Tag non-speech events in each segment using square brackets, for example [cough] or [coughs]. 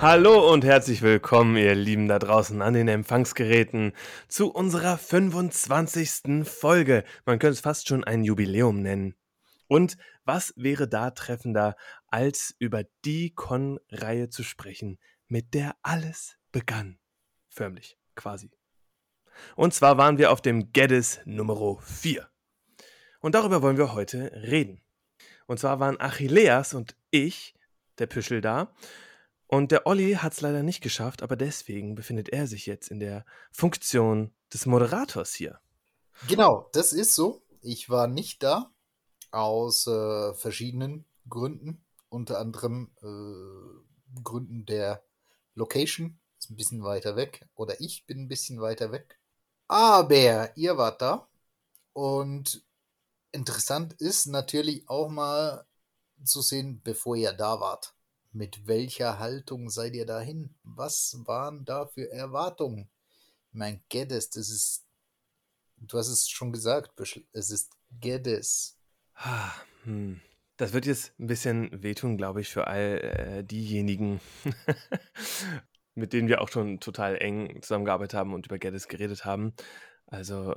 Hallo und herzlich willkommen, ihr Lieben da draußen an den Empfangsgeräten, zu unserer 25. Folge. Man könnte es fast schon ein Jubiläum nennen. Und was wäre da treffender, als über die Con-Reihe zu sprechen, mit der alles begann? Förmlich, quasi. Und zwar waren wir auf dem Geddes Nummer 4. Und darüber wollen wir heute reden. Und zwar waren Achilleas und ich, der Püschel, da. Und der Olli hat es leider nicht geschafft, aber deswegen befindet er sich jetzt in der Funktion des Moderators hier. Genau, das ist so. Ich war nicht da, aus äh, verschiedenen Gründen. Unter anderem äh, Gründen der Location. Ist ein bisschen weiter weg. Oder ich bin ein bisschen weiter weg. Aber ihr wart da. Und interessant ist natürlich auch mal zu sehen, bevor ihr da wart. Mit welcher Haltung seid ihr dahin? Was waren da für Erwartungen? Mein Geddes, das ist. Du hast es schon gesagt, es ist Geddes. Ah, hm. Das wird jetzt ein bisschen wehtun, glaube ich, für all äh, diejenigen, [laughs] mit denen wir auch schon total eng zusammengearbeitet haben und über Geddes geredet haben. Also,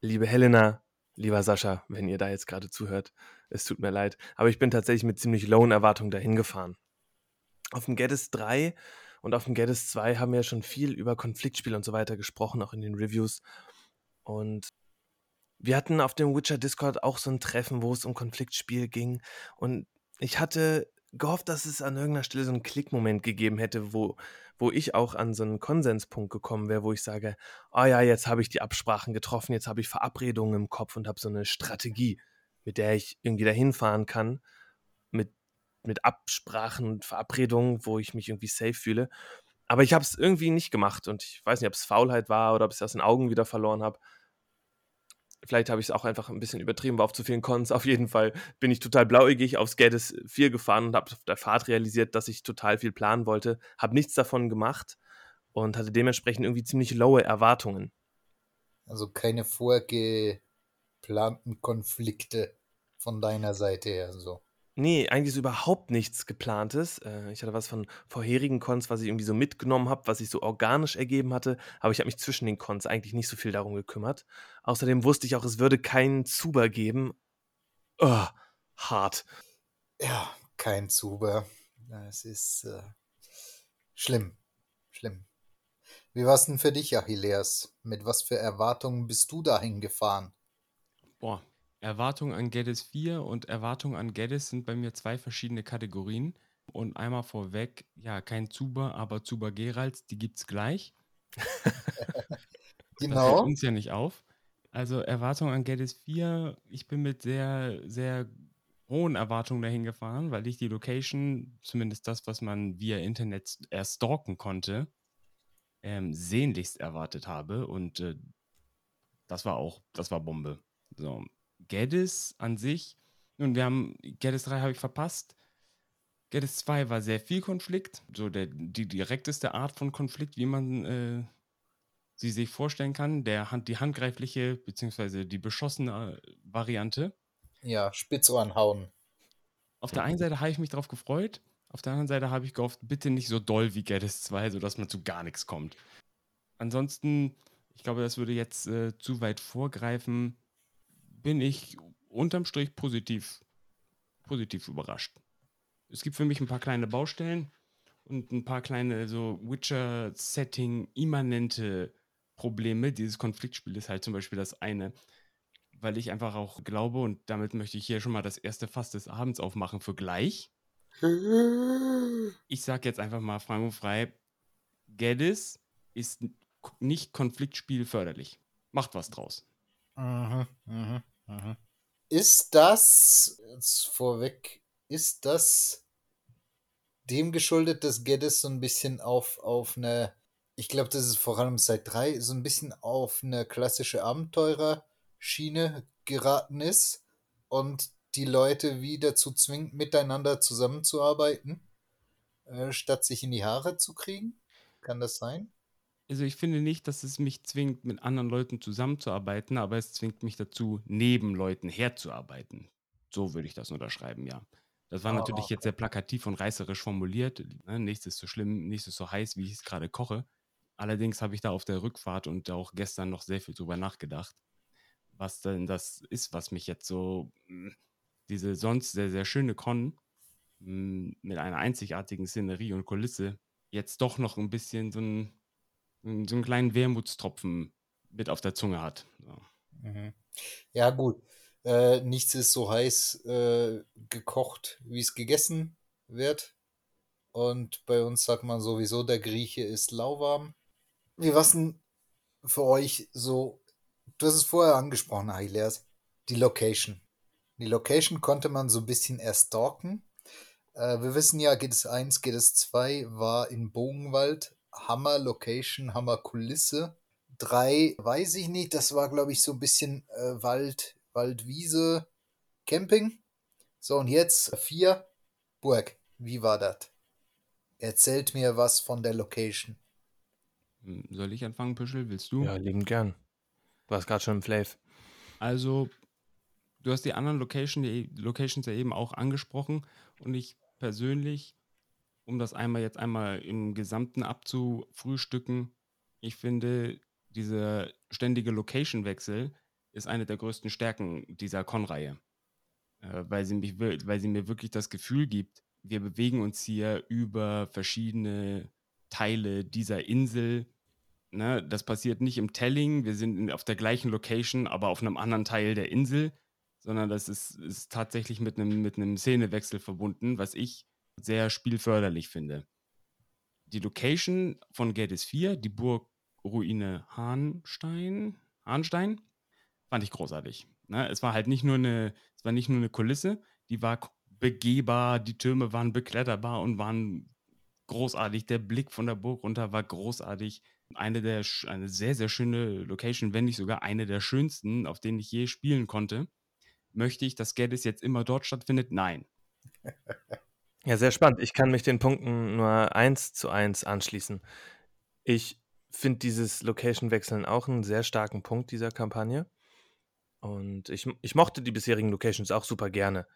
liebe Helena, lieber Sascha, wenn ihr da jetzt gerade zuhört, es tut mir leid. Aber ich bin tatsächlich mit ziemlich lowen Erwartungen dahin gefahren. Auf dem Geddes 3 und auf dem Geddes 2 haben wir ja schon viel über Konfliktspiel und so weiter gesprochen, auch in den Reviews. Und wir hatten auf dem Witcher Discord auch so ein Treffen, wo es um Konfliktspiel ging. Und ich hatte gehofft, dass es an irgendeiner Stelle so einen Klickmoment gegeben hätte, wo, wo ich auch an so einen Konsenspunkt gekommen wäre, wo ich sage, oh ja, jetzt habe ich die Absprachen getroffen, jetzt habe ich Verabredungen im Kopf und habe so eine Strategie, mit der ich irgendwie dahin fahren kann, mit Absprachen und Verabredungen, wo ich mich irgendwie safe fühle. Aber ich habe es irgendwie nicht gemacht und ich weiß nicht, ob es Faulheit war oder ob ich es aus den Augen wieder verloren habe. Vielleicht habe ich es auch einfach ein bisschen übertrieben, war auf zu vielen Cons. [laughs] Auf jeden Fall bin ich total blauäugig aufs Gates 4 gefahren und habe auf der Fahrt realisiert, dass ich total viel planen wollte. Habe nichts davon gemacht und hatte dementsprechend irgendwie ziemlich lowe Erwartungen. Also keine vorgeplanten Konflikte von deiner Seite her so. Nee, eigentlich ist überhaupt nichts Geplantes. Äh, ich hatte was von vorherigen Cons, was ich irgendwie so mitgenommen habe, was sich so organisch ergeben hatte, aber ich habe mich zwischen den Cons eigentlich nicht so viel darum gekümmert. Außerdem wusste ich auch, es würde keinen Zuber geben. Oh, hart. Ja, kein Zuber. Es ist äh, schlimm. Schlimm. Wie war es denn für dich, Achilleas? Mit was für Erwartungen bist du dahin gefahren? Boah, Erwartung an Geddes 4 und Erwartung an Geddes sind bei mir zwei verschiedene Kategorien. Und einmal vorweg, ja, kein Zuber, aber Zuber Geralds, die gibt's gleich. genau. [laughs] Das fällt uns ja nicht auf. Also Erwartung an Geddes 4, ich bin mit sehr, sehr hohen Erwartungen dahin gefahren, weil ich die Location, zumindest das, was man via Internet erst stalken konnte, ähm, sehnlichst erwartet habe. Und äh, das war auch, das war Bombe. So, Geddes an sich, nun, wir haben, Geddes 3 habe ich verpasst. Geddes 2 war sehr viel Konflikt, so der, die direkteste Art von Konflikt, wie man äh, sie sich vorstellen kann. Der Hand, die handgreifliche bzw. die beschossene äh, Variante. Ja, Spitzohren hauen. Auf der einen Seite habe ich mich darauf gefreut, auf der anderen Seite habe ich gehofft, bitte nicht so doll wie Geddes 2, sodass man zu gar nichts kommt. Ansonsten, ich glaube, das würde jetzt äh, zu weit vorgreifen bin ich unterm Strich positiv, positiv überrascht. Es gibt für mich ein paar kleine Baustellen und ein paar kleine so Witcher-Setting-immanente Probleme. Dieses Konfliktspiel ist halt zum Beispiel das eine, weil ich einfach auch glaube, und damit möchte ich hier schon mal das erste Fass des Abends aufmachen für gleich. Ich sage jetzt einfach mal frei und frei, Geddes ist nicht Konfliktspiel förderlich. Macht was draus. Mhm, mhm. Mhm. Ist das, jetzt vorweg, ist das dem geschuldet, dass Geddes so ein bisschen auf, auf eine, ich glaube, das ist vor allem seit drei, so ein bisschen auf eine klassische Abenteurerschiene geraten ist und die Leute wieder dazu zwingt, miteinander zusammenzuarbeiten, äh, statt sich in die Haare zu kriegen? Kann das sein? Also ich finde nicht, dass es mich zwingt, mit anderen Leuten zusammenzuarbeiten, aber es zwingt mich dazu, neben Leuten herzuarbeiten. So würde ich das unterschreiben, ja. Das war natürlich jetzt sehr plakativ und reißerisch formuliert. Ne? Nichts ist so schlimm, nichts ist so heiß, wie ich es gerade koche. Allerdings habe ich da auf der Rückfahrt und auch gestern noch sehr viel drüber nachgedacht, was denn das ist, was mich jetzt so, hm, diese sonst sehr, sehr schöne Con hm, mit einer einzigartigen Szenerie und Kulisse, jetzt doch noch ein bisschen so, ein, so einen kleinen Wermutstropfen mit auf der Zunge hat. So. Mhm. Ja, gut. Äh, nichts ist so heiß äh, gekocht, wie es gegessen wird. Und bei uns sagt man sowieso, der Grieche ist lauwarm. Wie was denn für euch so? Du hast es vorher angesprochen, Ahileas. Die Location. Die Location konnte man so ein bisschen erstalken. Äh, wir wissen ja, geht es 1, geht es 2 war in Bogenwald. Hammer Location, Hammer Kulisse. 3 weiß ich nicht, das war glaube ich so ein bisschen äh, Wald, Waldwiese, Camping. So, und jetzt vier, Burg. Wie war das? Erzählt mir was von der Location. Hm, soll ich anfangen, Püschel? Willst du? Ja, lieben gern. Du warst gerade schon im Flav. Also, du hast die anderen Location, die Locations ja eben auch angesprochen. Und ich persönlich, um das einmal jetzt einmal im Gesamten abzufrühstücken, ich finde, dieser ständige Location-Wechsel ist eine der größten Stärken dieser Con-Reihe. Äh, weil, sie mich, weil sie mir wirklich das Gefühl gibt, wir bewegen uns hier über verschiedene Teile dieser Insel. Ne? Das passiert nicht im Telling, wir sind auf der gleichen Location, aber auf einem anderen Teil der Insel, sondern das ist, ist tatsächlich mit einem, mit einem Szenewechsel verbunden, was ich sehr spielförderlich finde. Die Location von Geddes 4, die Burgruine Hahnstein, Hahnstein, fand ich großartig. Ne? Es war halt nicht nur eine, es war nicht nur eine Kulisse, die war begehbar, die Türme waren bekletterbar und waren großartig. Der Blick von der Burg runter war großartig. Eine der eine sehr sehr schöne Location, wenn nicht sogar eine der schönsten, auf denen ich je spielen konnte. Möchte ich, dass Geddes jetzt immer dort stattfindet? Nein. [laughs] Ja, sehr spannend. Ich kann mich den Punkten nur eins zu eins anschließen. Ich finde dieses Location-Wechseln auch einen sehr starken Punkt dieser Kampagne. Und ich, ich mochte die bisherigen Locations auch super gerne.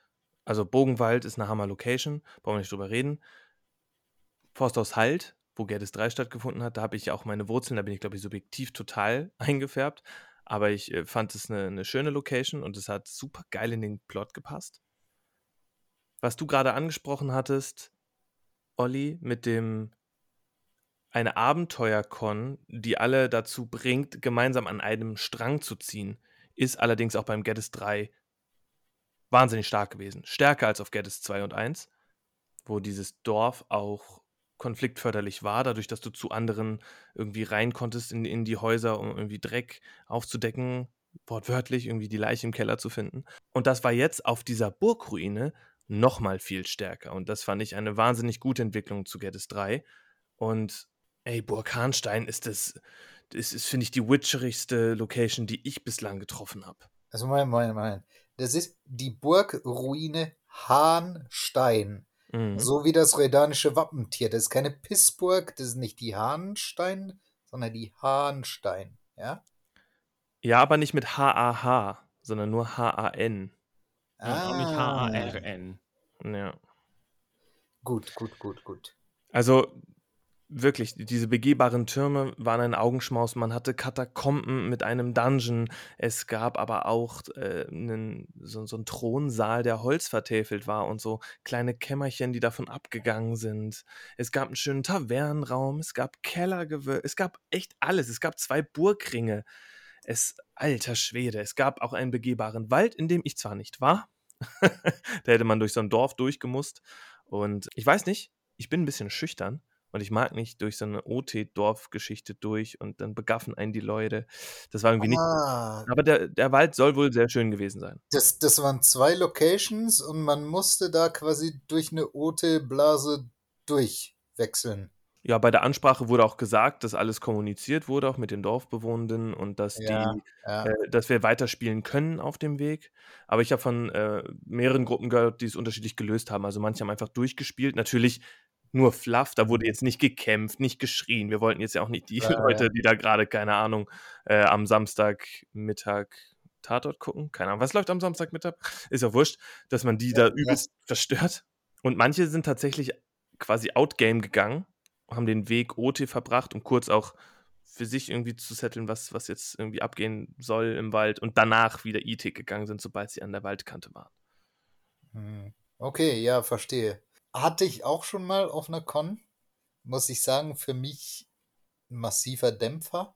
Also Bogenwald ist eine Hammer-Location, brauchen wir nicht drüber reden. Forsthaus Halt, wo Gerdes 3 stattgefunden hat, da habe ich auch meine Wurzeln, da bin ich, glaube ich, subjektiv total [laughs] eingefärbt. Aber ich äh, fand es eine, eine schöne Location und es hat super geil in den Plot gepasst. Was du gerade angesprochen hattest, Olli, mit dem eine Abenteuerkon, die alle dazu bringt, gemeinsam an einem Strang zu ziehen ist allerdings auch beim Geddes 3 wahnsinnig stark gewesen. Stärker als auf Geddes 2 und 1, wo dieses Dorf auch konfliktförderlich war, dadurch, dass du zu anderen irgendwie rein konntest in, in die Häuser, um irgendwie Dreck aufzudecken, wortwörtlich irgendwie die Leiche im Keller zu finden. Und das war jetzt auf dieser Burgruine nochmal viel stärker. Und das fand ich eine wahnsinnig gute Entwicklung zu Geddes 3. Und ey, Burg Hahnstein ist das, das ist, finde ich, die witcherigste Location, die ich bislang getroffen habe. Also mein, mein, mein. Das ist die Burgruine Hahnstein. Mhm. So wie das redanische Wappentier. Das ist keine Pissburg, das ist nicht die Hahnstein, sondern die Hahnstein. Ja? Ja, aber nicht mit H-A-H, sondern nur H-A-N. Ah. Nicht H-A-R-N. Ja. Gut, gut, gut, gut. Also wirklich, diese begehbaren Türme waren ein Augenschmaus. Man hatte Katakomben mit einem Dungeon. Es gab aber auch äh, einen, so, so einen Thronsaal, der Holz vertäfelt war und so kleine Kämmerchen, die davon abgegangen sind. Es gab einen schönen Tavernenraum, es gab Kellergewölbe, es gab echt alles. Es gab zwei Burgringe. Es, alter Schwede, es gab auch einen begehbaren Wald, in dem ich zwar nicht war. [laughs] da hätte man durch so ein Dorf durchgemusst. Und ich weiß nicht, ich bin ein bisschen schüchtern. Und ich mag nicht durch so eine OT-Dorfgeschichte durch und dann begaffen einen die Leute. Das war irgendwie ah, nicht. Aber der, der Wald soll wohl sehr schön gewesen sein. Das, das waren zwei Locations und man musste da quasi durch eine OT-Blase durchwechseln. Ja, bei der Ansprache wurde auch gesagt, dass alles kommuniziert wurde, auch mit den Dorfbewohnenden und dass, ja, die, ja. Äh, dass wir weiterspielen können auf dem Weg. Aber ich habe von äh, mehreren Gruppen gehört, die es unterschiedlich gelöst haben. Also manche haben einfach durchgespielt. Natürlich nur Fluff, da wurde jetzt nicht gekämpft, nicht geschrien. Wir wollten jetzt ja auch nicht die ja, Leute, die da gerade, keine Ahnung, äh, am Samstagmittag Tatort gucken. Keine Ahnung, was läuft am Samstagmittag? Ist ja wurscht, dass man die da übelst verstört. Und manche sind tatsächlich quasi Outgame gegangen, haben den Weg OT verbracht, um kurz auch für sich irgendwie zu setteln, was, was jetzt irgendwie abgehen soll im Wald und danach wieder E-Tick gegangen sind, sobald sie an der Waldkante waren. Hm. Okay, ja, verstehe. Hatte ich auch schon mal auf einer Con, muss ich sagen, für mich ein massiver Dämpfer.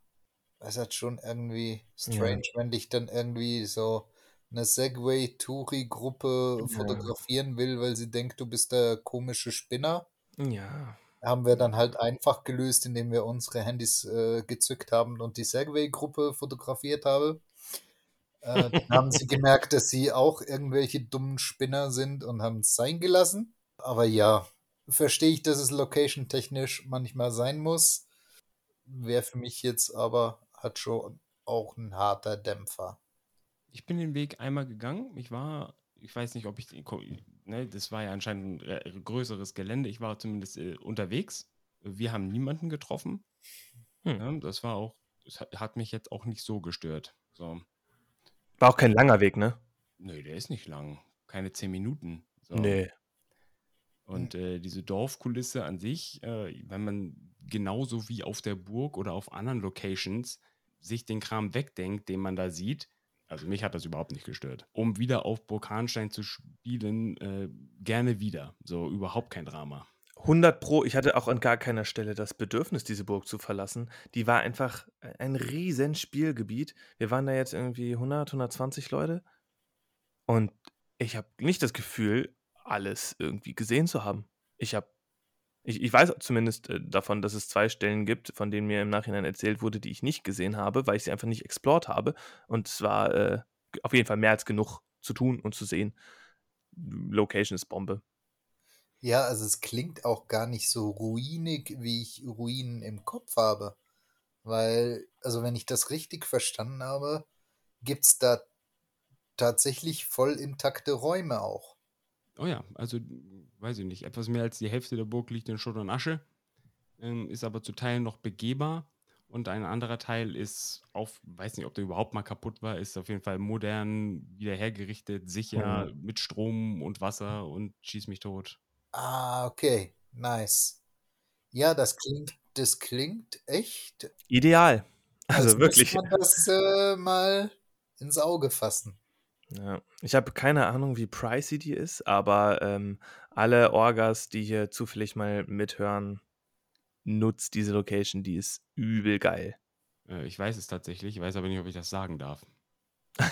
Es hat schon irgendwie strange, ja. wenn dich dann irgendwie so eine Segway-Touri-Gruppe ja. fotografieren will, weil sie denkt, du bist der komische Spinner. Ja. Haben wir dann halt einfach gelöst, indem wir unsere Handys äh, gezückt haben und die Segway-Gruppe fotografiert habe. Äh, dann haben sie [laughs] gemerkt, dass sie auch irgendwelche dummen Spinner sind und haben es sein gelassen. Aber ja, verstehe ich, dass es location-technisch manchmal sein muss. Wäre für mich jetzt aber, hat schon auch ein harter Dämpfer. Ich bin den Weg einmal gegangen. Ich war, ich weiß nicht, ob ich, ne, das war ja anscheinend ein größeres Gelände. Ich war zumindest äh, unterwegs. Wir haben niemanden getroffen. Hm. Ja, das war auch, das hat, mich jetzt auch nicht so gestört. So. War auch kein langer Weg, ne? Nee, der ist nicht lang. Keine zehn Minuten. So. Nee. Und äh, diese Dorfkulisse an sich, äh, wenn man genauso wie auf der Burg oder auf anderen Locations sich den Kram wegdenkt, den man da sieht, also mich hat das überhaupt nicht gestört. Um wieder auf Burkanstein zu spielen, äh, gerne wieder. So überhaupt kein Drama. 100 Pro, ich hatte auch an gar keiner Stelle das Bedürfnis, diese Burg zu verlassen. Die war einfach ein riesen Spielgebiet. Wir waren da jetzt irgendwie 100, 120 Leute. Und ich habe nicht das Gefühl, alles irgendwie gesehen zu haben. Ich habe, ich, ich weiß zumindest äh, davon, dass es zwei Stellen gibt, von denen mir im Nachhinein erzählt wurde, die ich nicht gesehen habe, weil ich sie einfach nicht explored habe. Und es war äh, auf jeden Fall mehr als genug zu tun und zu sehen. Location ist Bombe. Ja, also es klingt auch gar nicht so ruinig, wie ich Ruinen im Kopf habe. Weil, also wenn ich das richtig verstanden habe, gibt es da tatsächlich voll intakte Räume auch. Oh ja, also weiß ich nicht, etwas mehr als die Hälfte der Burg liegt in Schutt und Asche, ähm, ist aber zu Teilen noch begehbar und ein anderer Teil ist auf, weiß nicht, ob der überhaupt mal kaputt war, ist auf jeden Fall modern, wieder hergerichtet, sicher, mhm. mit Strom und Wasser und schieß mich tot. Ah, okay. Nice. Ja, das klingt, das klingt echt. Ideal. Also als wirklich. Man das äh, mal ins Auge fassen. Ja, ich habe keine Ahnung, wie pricey die ist, aber ähm, alle Orgas, die hier zufällig mal mithören, nutzt diese Location, die ist übel geil. Äh, ich weiß es tatsächlich, ich weiß aber nicht, ob ich das sagen darf. [laughs]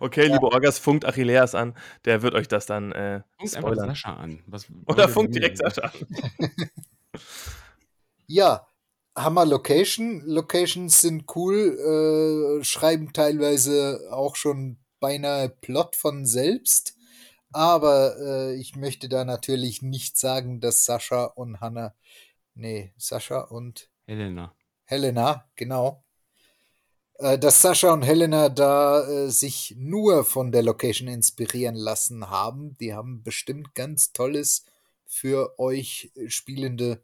okay, liebe Orgas, funkt Achilleas an, der wird euch das dann äh, Funkt einfach Sascha an. Was Oder funkt direkt Sascha an. [laughs] ja, Hammer Location. Locations sind cool, äh, schreiben teilweise auch schon beinahe Plot von selbst. Aber äh, ich möchte da natürlich nicht sagen, dass Sascha und Hannah, nee, Sascha und Helena. Helena, genau, äh, dass Sascha und Helena da äh, sich nur von der Location inspirieren lassen haben. Die haben bestimmt ganz Tolles für euch Spielende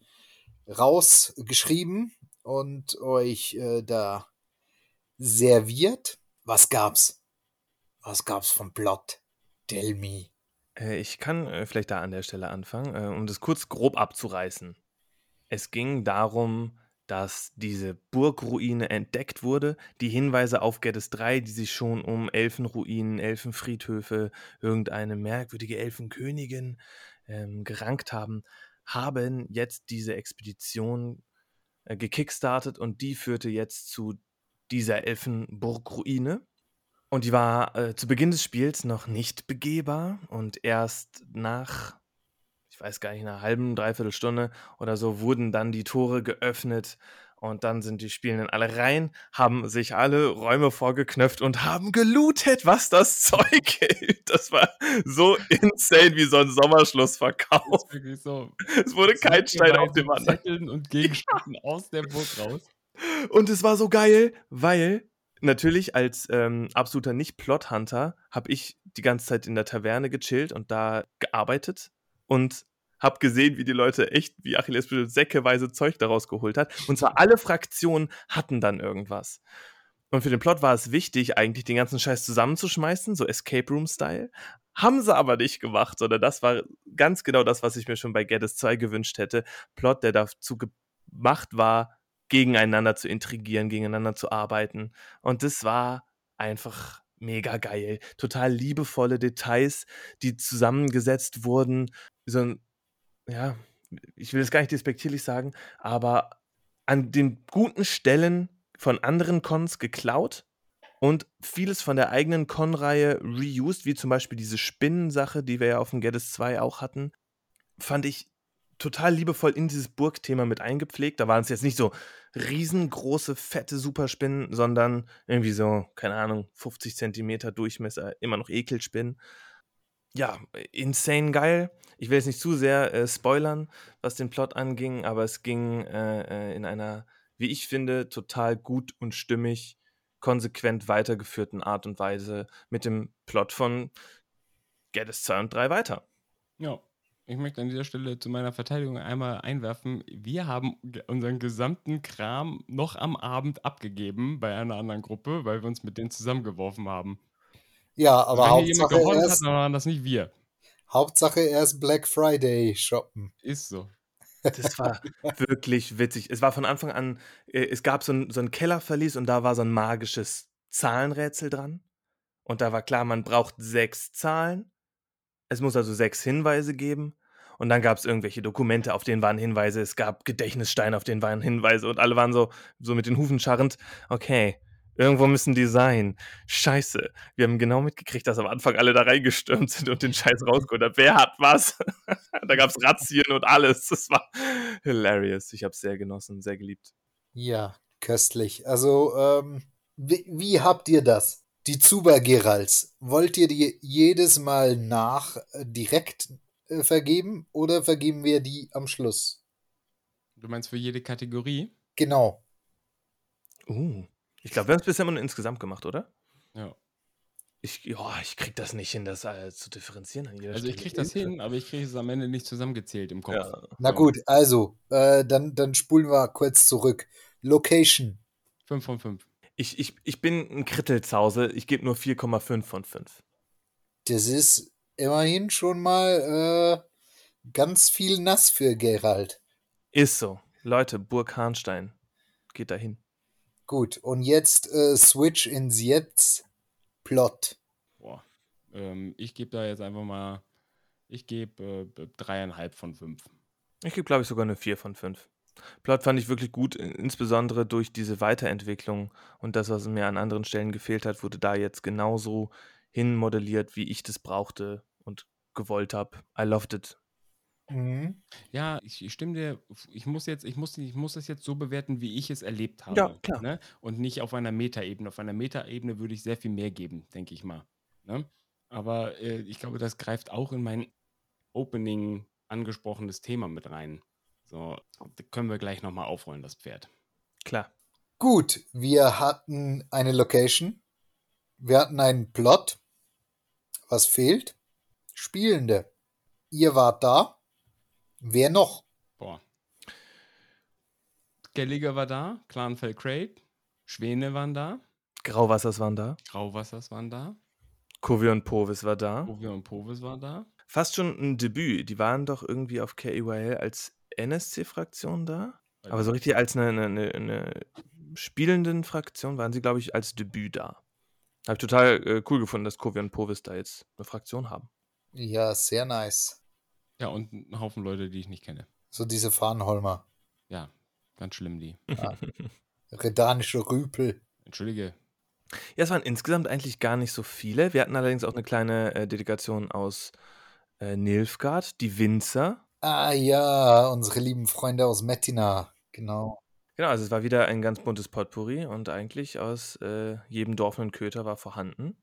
rausgeschrieben und euch äh, da serviert. Was gab's? Was gab's vom Plot? Tell me. Äh, ich kann äh, vielleicht da an der Stelle anfangen, äh, um das kurz grob abzureißen. Es ging darum, dass diese Burgruine entdeckt wurde. Die Hinweise auf Geddes 3, die sich schon um Elfenruinen, Elfenfriedhöfe, irgendeine merkwürdige Elfenkönigin ähm, gerankt haben, haben jetzt diese Expedition äh, gekickstartet und die führte jetzt zu dieser Elfenburgruine. Und die war äh, zu Beginn des Spiels noch nicht begehbar und erst nach ich weiß gar nicht, einer halben, dreiviertel Stunde oder so, wurden dann die Tore geöffnet und dann sind die Spielenden alle rein, haben sich alle Räume vorgeknöpft und haben gelootet, was das [laughs] Zeug hält. Das war so insane wie so ein Sommerschlussverkauf. So. Es wurde kein Stein auf dem anderen. Zetteln und Gegenständen ja. [laughs] aus der Burg raus. Und es war so geil, weil natürlich als ähm, absoluter Nicht-Plot-Hunter habe ich die ganze Zeit in der Taverne gechillt und da gearbeitet und habe gesehen, wie die Leute echt, wie Achilles säckeweise Zeug daraus geholt hat. Und zwar alle Fraktionen hatten dann irgendwas. Und für den Plot war es wichtig, eigentlich den ganzen Scheiß zusammenzuschmeißen, so Escape Room-Style. Haben sie aber nicht gemacht, sondern das war ganz genau das, was ich mir schon bei Geddes 2 gewünscht hätte. Plot, der dazu gemacht war, gegeneinander zu intrigieren, gegeneinander zu arbeiten. Und das war einfach mega geil. Total liebevolle Details, die zusammengesetzt wurden. So ein, ja, ich will es gar nicht despektierlich sagen, aber an den guten Stellen von anderen Cons geklaut und vieles von der eigenen Con-Reihe reused, wie zum Beispiel diese Spinnensache, die wir ja auf dem Geddes 2 auch hatten, fand ich total liebevoll in dieses Burgthema mit eingepflegt. Da waren es jetzt nicht so riesengroße, fette Superspinnen, sondern irgendwie so, keine Ahnung, 50 Zentimeter Durchmesser, immer noch Ekelspinnen. Ja, insane geil. Ich will jetzt nicht zu sehr äh, spoilern, was den Plot anging, aber es ging äh, äh in einer, wie ich finde, total gut und stimmig konsequent weitergeführten Art und Weise mit dem Plot von Geddes 2 und 3 weiter. Ja, ich möchte an dieser Stelle zu meiner Verteidigung einmal einwerfen, wir haben unseren gesamten Kram noch am Abend abgegeben bei einer anderen Gruppe, weil wir uns mit denen zusammengeworfen haben. Ja, aber Wenn Hauptsache jemand gewonnen erst, hat, dann waren das nicht wir. Hauptsache erst Black Friday shoppen. Ist so. Das war wirklich witzig. Es war von Anfang an, äh, es gab so ein, so ein Kellerverlies und da war so ein magisches Zahlenrätsel dran. Und da war klar, man braucht sechs Zahlen. Es muss also sechs Hinweise geben. Und dann gab es irgendwelche Dokumente, auf denen waren Hinweise. Es gab Gedächtnissteine, auf denen waren Hinweise. Und alle waren so, so mit den Hufen scharrend. Okay, Irgendwo müssen die sein. Scheiße. Wir haben genau mitgekriegt, dass am Anfang alle da reingestürmt sind und den Scheiß rausgeholt haben. Wer hat was? [laughs] da gab es Razzien und alles. Das war hilarious. Ich habe es sehr genossen, sehr geliebt. Ja, köstlich. Also, ähm, wie, wie habt ihr das? Die Zuba Gerals, wollt ihr die jedes Mal nach äh, direkt äh, vergeben oder vergeben wir die am Schluss? Du meinst für jede Kategorie? Genau. Uh. Ich glaube, wir haben es bisher immer insgesamt gemacht, oder? Ja. Ich, ja, ich krieg das nicht hin, das äh, zu differenzieren. An jeder Also ich Stelle. krieg das hin, aber ich kriege es am Ende nicht zusammengezählt im Kopf. Ja. Na gut, also, äh, dann, dann spulen wir kurz zurück. Location. 5 von 5. Ich, ich, ich bin ein Krittelzause. Ich gebe nur 4,5 von 5. Das ist immerhin schon mal äh, ganz viel nass für Gerald. Ist so. Leute, Burg Harnstein. Geht dahin. Gut, und jetzt äh, Switch ins Jetzt. Plot. Boah. Ähm, ich gebe da jetzt einfach mal, ich gebe äh, dreieinhalb von fünf. Ich gebe, glaube ich, sogar eine 4 von 5. Plot fand ich wirklich gut, in- insbesondere durch diese Weiterentwicklung und das, was mir an anderen Stellen gefehlt hat, wurde da jetzt genauso hinmodelliert, wie ich das brauchte gewollt habe. I loved it. Mhm. Ja, ich, ich stimme dir, ich muss jetzt, ich muss, ich muss das jetzt so bewerten, wie ich es erlebt habe. Ja, klar. Ne? Und nicht auf einer Metaebene. Auf einer Metaebene würde ich sehr viel mehr geben, denke ich mal. Ne? Aber äh, ich glaube, das greift auch in mein Opening angesprochenes Thema mit rein. So, da können wir gleich nochmal aufrollen, das Pferd. Klar. Gut, wir hatten eine Location. Wir hatten einen Plot. Was fehlt? Spielende. Ihr wart da. Wer noch? Boah. Gelliger war da, Clanfell Crate, Schwäne waren da, Grauwassers waren da. Grauwassers waren da, Kovi und Povis war da. Ovia und Povis war da. Fast schon ein Debüt. Die waren doch irgendwie auf KEYL als NSC-Fraktion da. Aber so richtig als eine, eine, eine, eine spielenden Fraktion waren sie, glaube ich, als Debüt da. Habe ich total äh, cool gefunden, dass Kovi und Povis da jetzt eine Fraktion haben. Ja, sehr nice. Ja, und ein Haufen Leute, die ich nicht kenne. So diese Farnholmer. Ja, ganz schlimm die. Redanische Rüpel. Entschuldige. Ja, es waren insgesamt eigentlich gar nicht so viele. Wir hatten allerdings auch eine kleine äh, Delegation aus äh, Nilfgaard, die Winzer. Ah ja, unsere lieben Freunde aus Mettina. Genau. Genau, also es war wieder ein ganz buntes Potpourri und eigentlich aus äh, jedem Dorf und Köter war vorhanden.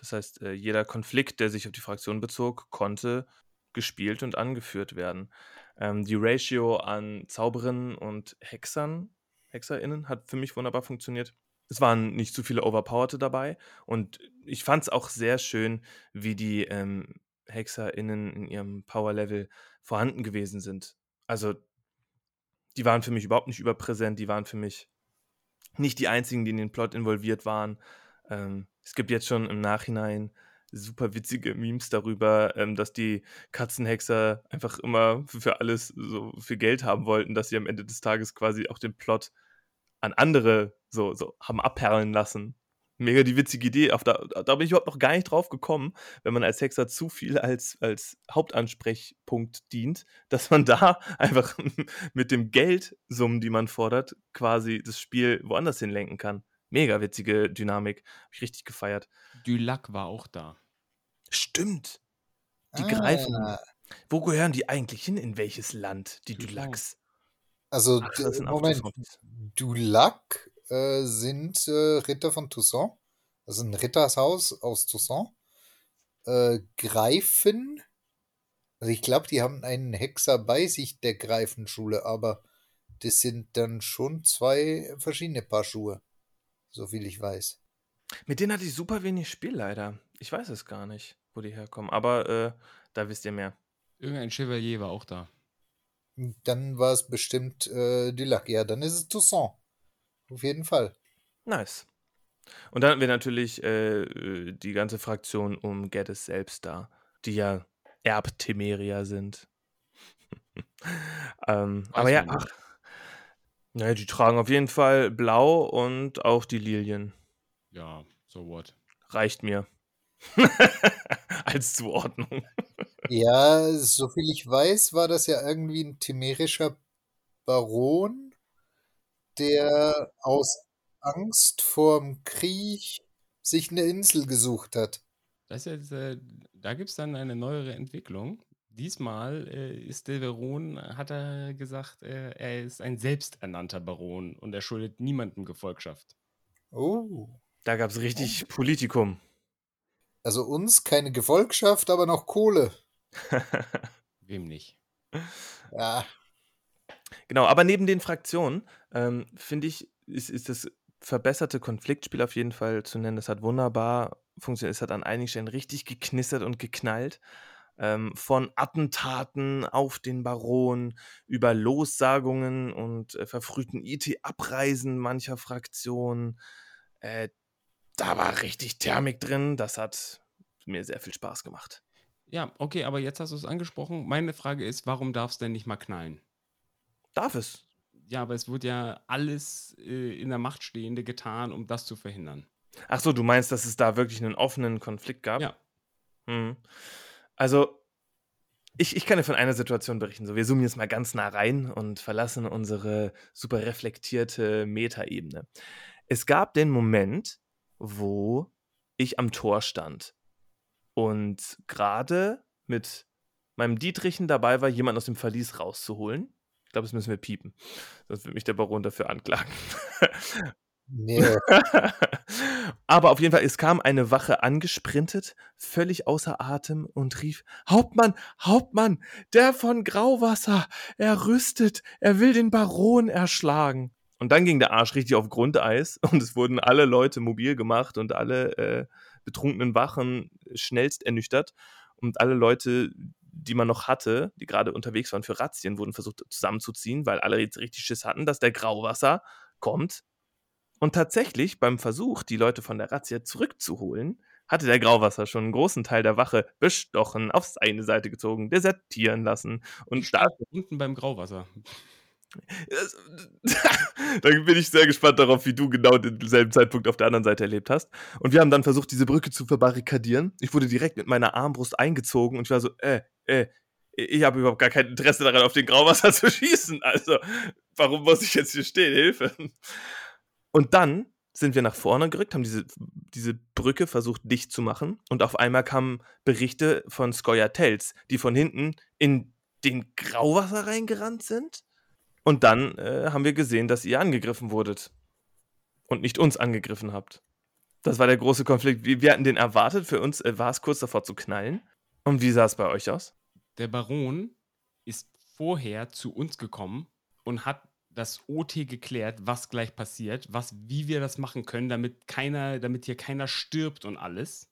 Das heißt, äh, jeder Konflikt, der sich auf die Fraktion bezog, konnte gespielt und angeführt werden. Ähm, die Ratio an Zauberinnen und Hexern, HexerInnen, hat für mich wunderbar funktioniert. Es waren nicht zu viele Overpowerte dabei und ich fand es auch sehr schön, wie die ähm, HexerInnen in ihrem Power-Level vorhanden gewesen sind. Also die waren für mich überhaupt nicht überpräsent, die waren für mich nicht die einzigen, die in den Plot involviert waren. Ähm, es gibt jetzt schon im Nachhinein super witzige Memes darüber, ähm, dass die Katzenhexer einfach immer für, alles so viel Geld haben wollten, dass sie am Ende des Tages quasi auch den Plot an andere so, so haben abperlen lassen. Mega die witzige Idee. Auf da, da bin ich überhaupt noch gar nicht drauf gekommen, wenn man als Hexer zu viel als, als Hauptansprechpunkt dient, dass man da [laughs] einfach mit dem Geldsummen, die man fordert, quasi das Spiel woanders hinlenken kann. Mega witzige Dynamik. Habe ich richtig gefeiert. Dulac war auch da. Stimmt. Die Ah. greifen. Wo gehören die eigentlich hin? In welches Land? Die. Dulacs. Also, Ach, das Moment. Dulac äh, sind äh, Ritter von Toussaint. Also ein Rittershaus aus Toussaint. Äh, Greifen. Also ich glaube, die haben einen Hexer bei sich der Greifenschule, aber das sind dann schon zwei verschiedene Paar Schuhe. So viel ich weiß. Mit denen hatte ich super wenig Spiel leider. Ich weiß es gar nicht, wo die herkommen. Aber äh, da wisst ihr mehr. Irgendein Chevalier war auch da. Dann war es bestimmt äh, Dulac. Ja, dann ist es Toussaint. Auf jeden Fall. Nice. Und dann haben wir natürlich äh, äh, die ganze Fraktion um Geddes selbst da, die ja Erbtemeria sind. [laughs] ähm, aber ja, ach. Naja, die tragen auf jeden Fall blau und auch die Lilien. Ja, so what. Reicht mir. [laughs] Als Zuordnung. Ja, soviel ich weiß, war das ja irgendwie ein temerischer Baron, der aus Angst vorm Krieg sich eine Insel gesucht hat. Das ist äh, da gibt es dann eine neuere Entwicklung. Diesmal äh, ist der Baron, hat er gesagt, äh, er ist ein selbsternannter Baron und er schuldet niemandem Gefolgschaft. Oh. Da gab es richtig Politikum. Also uns keine Gefolgschaft, aber noch Kohle. [laughs] Wem nicht? Ja, Genau, aber neben den Fraktionen ähm, finde ich, ist, ist das verbesserte Konfliktspiel auf jeden Fall zu nennen. Das hat wunderbar funktioniert. Es hat an einigen Stellen richtig geknistert und geknallt. Ähm, von Attentaten auf den Baron über Lossagungen und äh, verfrühten IT-Abreisen mancher Fraktionen. Äh, da war richtig Thermik drin. Das hat mir sehr viel Spaß gemacht. Ja, okay, aber jetzt hast du es angesprochen. Meine Frage ist, warum darf es denn nicht mal knallen? Darf es? Ja, aber es wird ja alles äh, in der Macht Stehende getan, um das zu verhindern. Ach so, du meinst, dass es da wirklich einen offenen Konflikt gab? Ja. Hm. Also, ich, ich kann dir von einer Situation berichten. So, wir zoomen jetzt mal ganz nah rein und verlassen unsere super reflektierte Metaebene. Es gab den Moment, wo ich am Tor stand und gerade mit meinem Dietrichen dabei war, jemanden aus dem Verlies rauszuholen. Ich glaube, das müssen wir piepen. Sonst wird mich der Baron dafür anklagen. nee, [laughs] Aber auf jeden Fall, es kam eine Wache angesprintet, völlig außer Atem und rief: Hauptmann, Hauptmann, der von Grauwasser, er rüstet, er will den Baron erschlagen. Und dann ging der Arsch richtig auf Grundeis [laughs] und es wurden alle Leute mobil gemacht und alle äh, betrunkenen Wachen schnellst ernüchtert. Und alle Leute, die man noch hatte, die gerade unterwegs waren für Razzien, wurden versucht zusammenzuziehen, weil alle jetzt richtig Schiss hatten, dass der Grauwasser kommt und tatsächlich beim Versuch, die Leute von der Razzia zurückzuholen, hatte der Grauwasser schon einen großen Teil der Wache bestochen, auf seine Seite gezogen, desertieren lassen. Und da, Unten beim Grauwasser. [laughs] da bin ich sehr gespannt darauf, wie du genau denselben Zeitpunkt auf der anderen Seite erlebt hast. Und wir haben dann versucht, diese Brücke zu verbarrikadieren. Ich wurde direkt mit meiner Armbrust eingezogen und ich war so, äh, äh, ich habe überhaupt gar kein Interesse daran, auf den Grauwasser [laughs] zu schießen. Also, warum muss ich jetzt hier stehen? Hilfe. Und dann sind wir nach vorne gerückt, haben diese, diese Brücke versucht dicht zu machen und auf einmal kamen Berichte von Skoyatels, die von hinten in den Grauwasser reingerannt sind. Und dann äh, haben wir gesehen, dass ihr angegriffen wurdet und nicht uns angegriffen habt. Das war der große Konflikt. Wir, wir hatten den erwartet, für uns äh, war es kurz davor zu knallen. Und wie sah es bei euch aus? Der Baron ist vorher zu uns gekommen und hat das OT geklärt, was gleich passiert, was, wie wir das machen können, damit keiner, damit hier keiner stirbt und alles.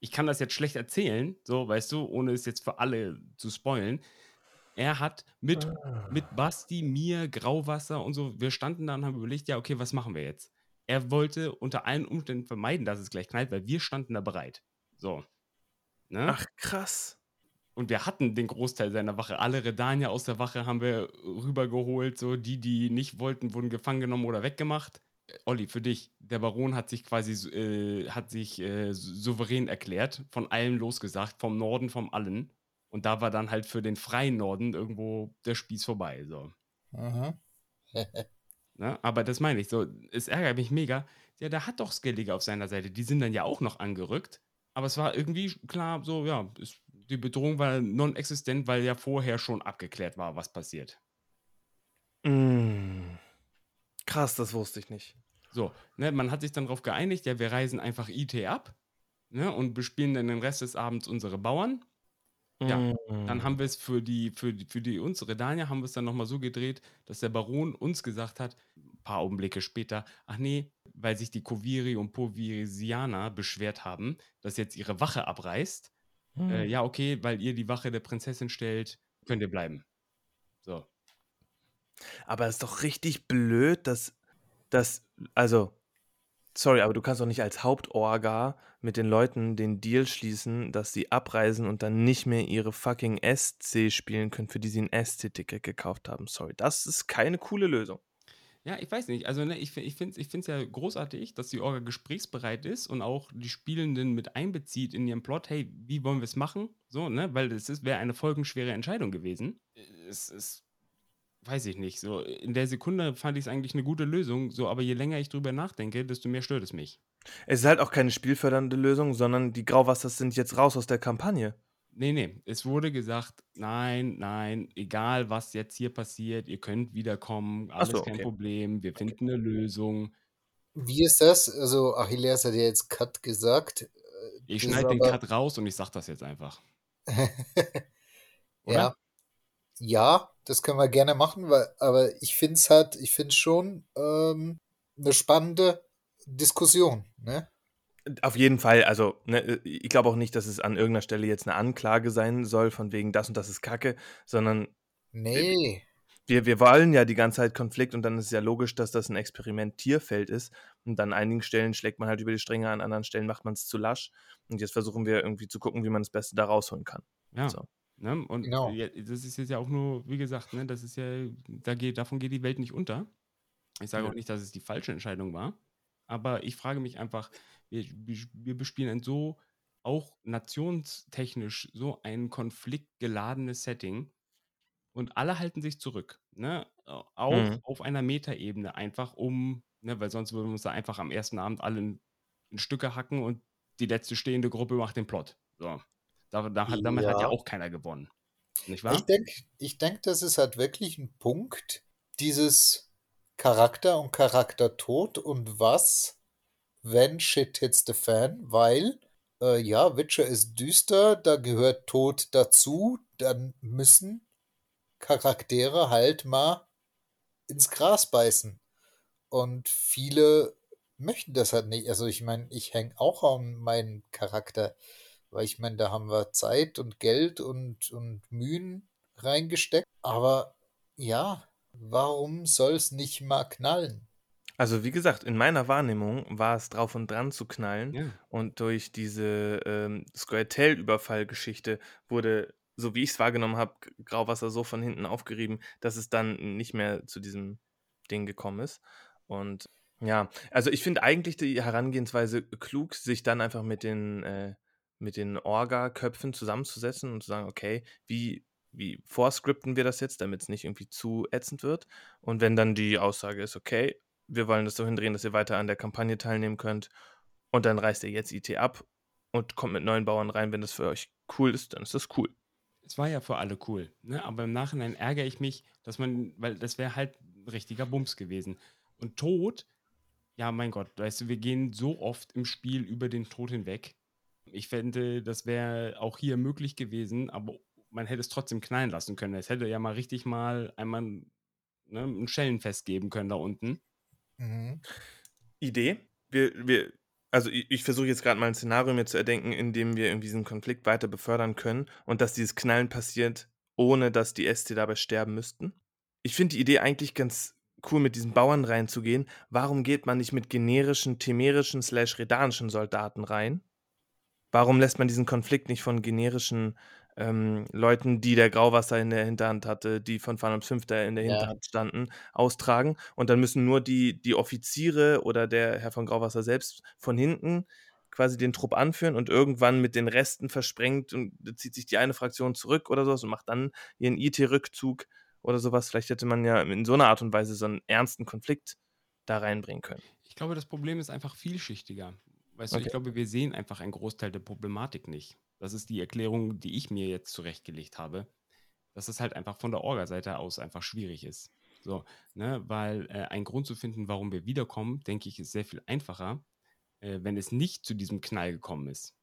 Ich kann das jetzt schlecht erzählen, so, weißt du, ohne es jetzt für alle zu spoilen. Er hat mit, mit Basti, mir, Grauwasser und so, wir standen da und haben überlegt, ja, okay, was machen wir jetzt? Er wollte unter allen Umständen vermeiden, dass es gleich knallt, weil wir standen da bereit. So. Ne? Ach, krass. Und wir hatten den Großteil seiner Wache. Alle Redanier aus der Wache haben wir rübergeholt. So, die, die nicht wollten, wurden gefangen genommen oder weggemacht. Äh, Olli, für dich, der Baron hat sich quasi äh, hat sich äh, souverän erklärt, von allem losgesagt, vom Norden, vom allen. Und da war dann halt für den freien Norden irgendwo der Spieß vorbei. So. Mhm. [laughs] Ne? Aber das meine ich so, es ärgert mich mega. Ja, der hat doch Skellige auf seiner Seite. Die sind dann ja auch noch angerückt. Aber es war irgendwie klar, so, ja, es, die Bedrohung war non-existent, weil ja vorher schon abgeklärt war, was passiert. Mm. Krass, das wusste ich nicht. So, ne, man hat sich dann darauf geeinigt, ja, wir reisen einfach IT ab ne, und bespielen dann den Rest des Abends unsere Bauern. Ja, dann Mm. haben wir es für die, für die, für die unsere Dania haben wir es dann nochmal so gedreht, dass der Baron uns gesagt hat, ein paar Augenblicke später, ach nee, weil sich die Koviri und Povirisianer beschwert haben, dass jetzt ihre Wache abreißt. Äh, Hm. ja, okay, weil ihr die Wache der Prinzessin stellt, könnt ihr bleiben. So. Aber es ist doch richtig blöd, dass, dass, also, sorry, aber du kannst doch nicht als Hauptorga mit den Leuten den Deal schließen, dass sie abreisen und dann nicht mehr ihre fucking SC spielen können, für die sie ein SC-Ticket gekauft haben. Sorry, das ist keine coole Lösung. Ja, ich weiß nicht. Also, ne, ich, ich finde es ja großartig, dass die Orga gesprächsbereit ist und auch die Spielenden mit einbezieht in ihren Plot. Hey, wie wollen wir es machen? So, ne? Weil das wäre eine folgenschwere Entscheidung gewesen. Es ist, weiß ich nicht. So, in der Sekunde fand ich es eigentlich eine gute Lösung. So, aber je länger ich drüber nachdenke, desto mehr stört es mich. Es ist halt auch keine spielfördernde Lösung, sondern die Grauwassers sind jetzt raus aus der Kampagne. Nee, nee. Es wurde gesagt, nein, nein, egal was jetzt hier passiert, ihr könnt wiederkommen, alles so, kein okay. Problem, wir finden eine Lösung. Wie ist das? Also, Achilles hat ja jetzt Cut gesagt. äh, Ich schneide den aber- Cut raus und ich sag das jetzt einfach. [laughs] Ja. Ja, das können wir gerne machen, weil, aber ich finde es halt, ich finde schon ähm, eine spannende Diskussion, ne? Auf jeden Fall, also ne, ich glaube auch nicht, dass es an irgendeiner Stelle jetzt eine Anklage sein soll, von wegen das und das ist Kacke, sondern Nee. wir, wir wollen ja die ganze Zeit Konflikt und dann ist es ja logisch, dass das ein Experimentierfeld ist. Und an einigen Stellen schlägt man halt über die Stränge, an anderen Stellen macht man es zu lasch. Und jetzt versuchen wir irgendwie zu gucken, wie man das Beste da rausholen kann. Ja. So. Ne? Und Genau. ja, das ist jetzt ja auch nur, wie gesagt, ne, das ist ja, da geht, davon geht die Welt nicht unter. Ich sage Nö. auch nicht, dass es die falsche Entscheidung war. Aber ich frage mich einfach, wir, wir bespielen ein so, auch nationstechnisch, so ein konfliktgeladenes Setting. Und alle halten sich zurück. Ne? Auch Mhm. auf einer Metaebene, einfach um, ne, weil sonst würden wir uns da einfach am ersten Abend alle in, in Stücke hacken und die letzte stehende Gruppe macht den Plot. So. Da, da, hat- damit hat ja Ja. auch keiner gewonnen. Nicht wahr? Ich denke, ich denk, das ist halt wirklich ein Punkt, dieses Charakter und Charaktertod und was, wenn Shit hits the fan, weil, äh, ja, Witcher ist düster, da gehört Tod dazu, dann müssen Charaktere halt mal ins Gras beißen. Und viele möchten das halt nicht. Also ich meine, ich hänge auch an meinen Charakter, weil ich meine, da haben wir Zeit und Geld und, und Mühen reingesteckt. Aber ja, warum soll es nicht mal knallen? Also wie gesagt, in meiner Wahrnehmung war es drauf und dran zu knallen. Ja. Und durch diese ähm, Squirtel-Überfall-Geschichte wurde, so wie ich es wahrgenommen habe, Grauwasser so von hinten aufgerieben, dass es dann nicht mehr zu diesem Ding gekommen ist. Und ja, also ich finde eigentlich die Herangehensweise klug, sich dann einfach mit den, äh, mit den Orga-Köpfen zusammenzusetzen und zu sagen, okay, wie, wie vorscripten wir das jetzt, damit es nicht irgendwie zu ätzend wird. Und wenn dann die Aussage ist, okay, wir wollen das so hindrehen, dass ihr weiter an der Kampagne teilnehmen könnt. Und dann reißt ihr jetzt IT ab und kommt mit neuen Bauern rein. Wenn das für euch cool ist, dann ist das cool. Es war ja für alle cool. Ne? Aber im Nachhinein ärgere ich mich, dass man, weil das wäre halt ein richtiger Bums gewesen. Und Tod, ja, mein Gott, weißt du, wir gehen so oft im Spiel über den Tod hinweg. Ich fände, das wäre auch hier möglich gewesen, aber man hätte es trotzdem knallen lassen können. Es hätte ja mal richtig mal einmal ne, ein Schellenfest geben können da unten. Mhm. Idee. Wir, wir, also ich, ich versuche jetzt gerade mal ein Szenario mir zu erdenken, in dem wir irgendwie diesen Konflikt weiter befördern können und dass dieses Knallen passiert, ohne dass die ST dabei sterben müssten. Ich finde die Idee eigentlich ganz cool, mit diesen Bauern reinzugehen. Warum geht man nicht mit generischen, temerischen slash redanischen Soldaten rein? Warum lässt man diesen Konflikt nicht von generischen ähm, Leuten, die der Grauwasser in der Hinterhand hatte, die von Phantom 5 da in der Ja. Hinterhand standen, austragen? Und dann müssen nur die, die Offiziere oder der Herr von Grauwasser selbst von hinten quasi den Trupp anführen und irgendwann mit den Resten versprengt und zieht sich die eine Fraktion zurück oder sowas und macht dann ihren IT-Rückzug oder sowas. Vielleicht hätte man ja in so einer Art und Weise so einen ernsten Konflikt da reinbringen können. Ich glaube, das Problem ist einfach vielschichtiger. Weißt du, ich Okay. glaube, wir sehen einfach einen Großteil der Problematik nicht. Das ist die Erklärung, die ich mir jetzt zurechtgelegt habe, dass es halt einfach von der Orga-Seite aus einfach schwierig ist. So, ne, weil äh, ein Grund zu finden, warum wir wiederkommen, denke ich, ist sehr viel einfacher, äh, wenn es nicht zu diesem Knall gekommen ist.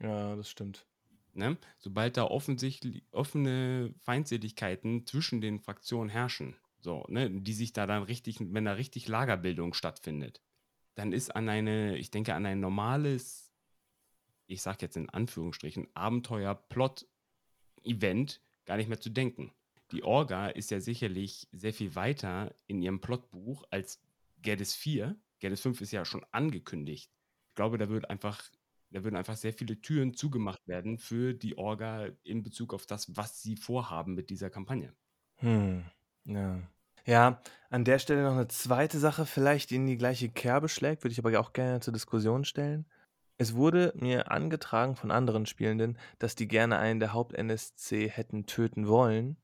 Ja, das stimmt. Ne? Sobald da offensichtlich offene Feindseligkeiten zwischen den Fraktionen herrschen, so, ne, die sich da dann richtig, wenn da richtig Lagerbildung stattfindet, dann ist an eine, ich denke, an ein normales, ich sag jetzt in Anführungsstrichen, Abenteuer-Plot-Event gar nicht mehr zu denken. Die Orga ist ja sicherlich sehr viel weiter in ihrem Plotbuch als Geddes 4. Geddes 5 ist ja schon angekündigt. Ich glaube, da wird einfach, da würden einfach sehr viele Türen zugemacht werden für die Orga in Bezug auf das, was sie vorhaben mit dieser Kampagne. Hm, ja. Ja, an der Stelle noch eine zweite Sache, vielleicht in die gleiche Kerbe schlägt, würde ich aber auch gerne zur Diskussion stellen. Es wurde mir angetragen von anderen Spielenden, dass die gerne einen der Haupt-NSC hätten töten wollen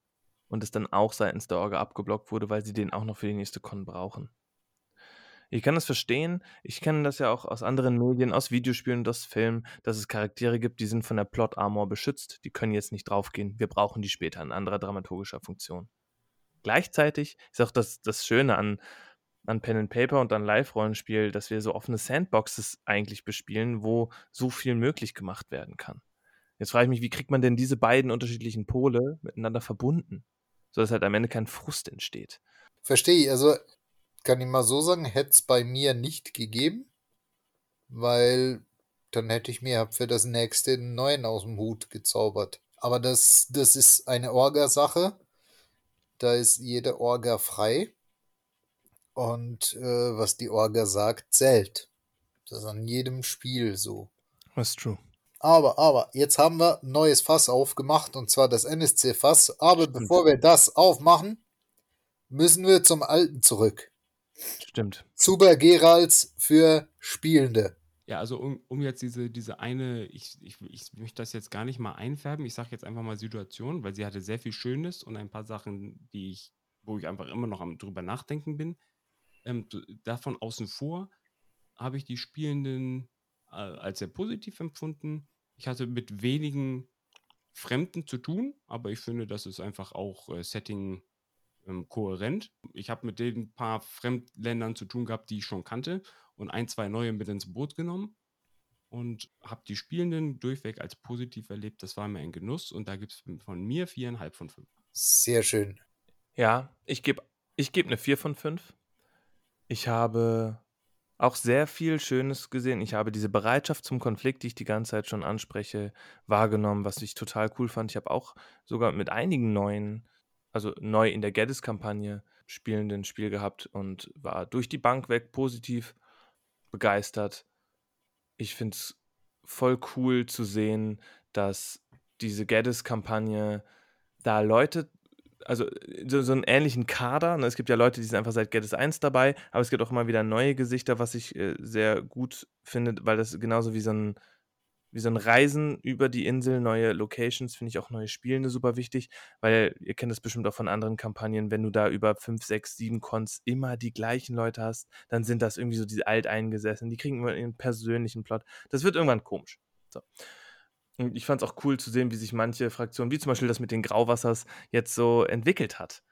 und es dann auch seitens der Orga abgeblockt wurde, weil sie den auch noch für die nächste Con brauchen. Ich kann das verstehen. Ich kenne das ja auch aus anderen Medien, aus Videospielen und aus Filmen, dass es Charaktere gibt, die sind von der Plot-Armor beschützt. Die können jetzt nicht draufgehen. Wir brauchen die später in anderer dramaturgischer Funktion. Gleichzeitig ist auch das, das Schöne an, an Pen and Paper und an Live-Rollenspiel, dass wir so offene Sandboxes eigentlich bespielen, wo so viel möglich gemacht werden kann. Jetzt frage ich mich, wie kriegt man denn diese beiden unterschiedlichen Pole miteinander verbunden, sodass halt am Ende kein Frust entsteht? Verstehe ich. Also kann ich mal so sagen, hätte es bei mir nicht gegeben, weil dann hätte ich mir für das nächste einen neuen aus dem Hut gezaubert. Aber das, das ist eine Orga-Sache. Da ist jede Orga frei. Und äh, was die Orga sagt, zählt. Das ist an jedem Spiel so. That's true. Aber, aber, jetzt haben wir ein neues Fass aufgemacht, und zwar das NSC-Fass. Aber Stimmt. bevor wir das aufmachen, müssen wir zum Alten zurück. Stimmt. Super Geralds für Spielende. Ja, also um, um jetzt diese, diese eine, ich, ich, ich möchte das jetzt gar nicht mal einfärben, ich sage jetzt einfach mal Situation, weil sie hatte sehr viel Schönes und ein paar Sachen, die ich, wo ich einfach immer noch am drüber nachdenken bin. Ähm, davon außen vor habe ich die Spielenden äh, als sehr positiv empfunden. Ich hatte mit wenigen Fremden zu tun, aber ich finde, das ist einfach auch äh, Setting ähm, kohärent. Ich habe mit den paar Fremdländern zu tun gehabt, die ich schon kannte und ein, zwei neue mit ins Boot genommen und habe die Spielenden durchweg als positiv erlebt. Das war mir ein Genuss und da gibt es von mir viereinhalb von fünf. Sehr schön. Ja, ich gebe ich geb eine 4 von 5. Ich habe auch sehr viel Schönes gesehen. Ich habe diese Bereitschaft zum Konflikt, die ich die ganze Zeit schon anspreche, wahrgenommen, was ich total cool fand. Ich habe auch sogar mit einigen neuen, also neu in der Geddes-Kampagne spielenden Spiel gehabt und war durch die Bank weg positiv begeistert. Ich finde es voll cool zu sehen, dass diese Geddes-Kampagne da Leute, also so, so einen ähnlichen Kader, ne? es gibt ja Leute, die sind einfach seit Geddes 1 dabei, aber es gibt auch immer wieder neue Gesichter, was ich äh, sehr gut finde, weil das genauso wie so ein wie so ein Reisen über die Insel, neue Locations, finde ich auch neue Spielende super wichtig, weil ihr kennt das bestimmt auch von anderen Kampagnen, wenn du da über 5, 6, 7 Cons immer die gleichen Leute hast, dann sind das irgendwie so diese Alteingesessenen, die kriegen immer ihren persönlichen Plot. Das wird irgendwann komisch. So. Und ich fand es auch cool zu sehen, wie sich manche Fraktionen, wie zum Beispiel das mit den Grauwassers, jetzt so entwickelt hat.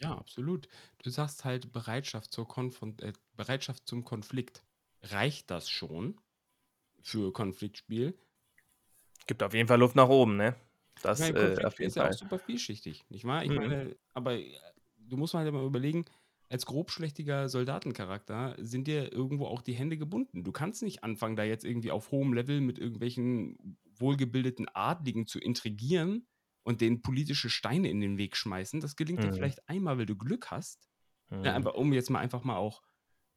Ja, absolut. Du sagst halt Bereitschaft, zur Konfront äh, Bereitschaft zum Konflikt. Reicht das schon für Konfliktspiel? Gibt auf jeden Fall Luft nach oben, ne? Das Ich meine, äh, auf jeden ist ja Fall. auch super vielschichtig, nicht wahr? Ich Mhm. meine, aber äh, du musst mal halt mal überlegen, als grobschlächtiger Soldatencharakter sind dir irgendwo auch die Hände gebunden. Du kannst nicht anfangen, da jetzt irgendwie auf hohem Level mit irgendwelchen wohlgebildeten Adligen zu intrigieren und denen politische Steine in den Weg schmeißen. Das gelingt dir Mhm. vielleicht einmal, weil du Glück hast. Ja, Mhm. einfach, um jetzt mal einfach mal auch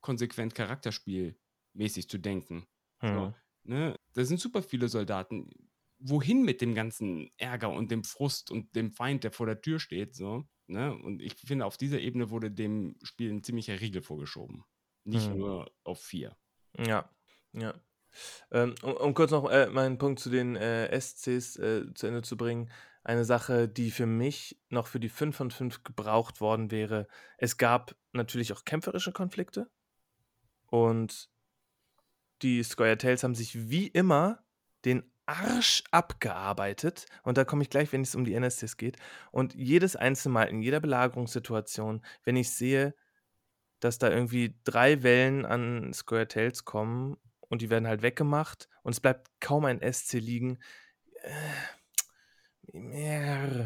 konsequent charakterspielmäßig zu denken. So. Mhm. Ne? Da sind super viele Soldaten. Wohin mit dem ganzen Ärger und dem Frust und dem Feind, der vor der Tür steht? So, ne? Und ich finde, auf dieser Ebene wurde dem Spiel ein ziemlicher Riegel vorgeschoben. Nicht Hm. nur auf vier. Ja, ja. Ähm, um, um kurz noch äh, meinen Punkt zu den äh, SCs äh, zu Ende zu bringen. Eine Sache, die für mich noch für die 5 von 5 gebraucht worden wäre. Es gab natürlich auch kämpferische Konflikte. Und die Squire Tales haben sich wie immer den Arsch abgearbeitet. Und da komme ich gleich, wenn es um die NSCs geht. Und jedes einzelne Mal in jeder Belagerungssituation, wenn ich sehe, dass da irgendwie drei Wellen an Square Tales kommen und die werden halt weggemacht und es bleibt kaum ein SC liegen. Äh,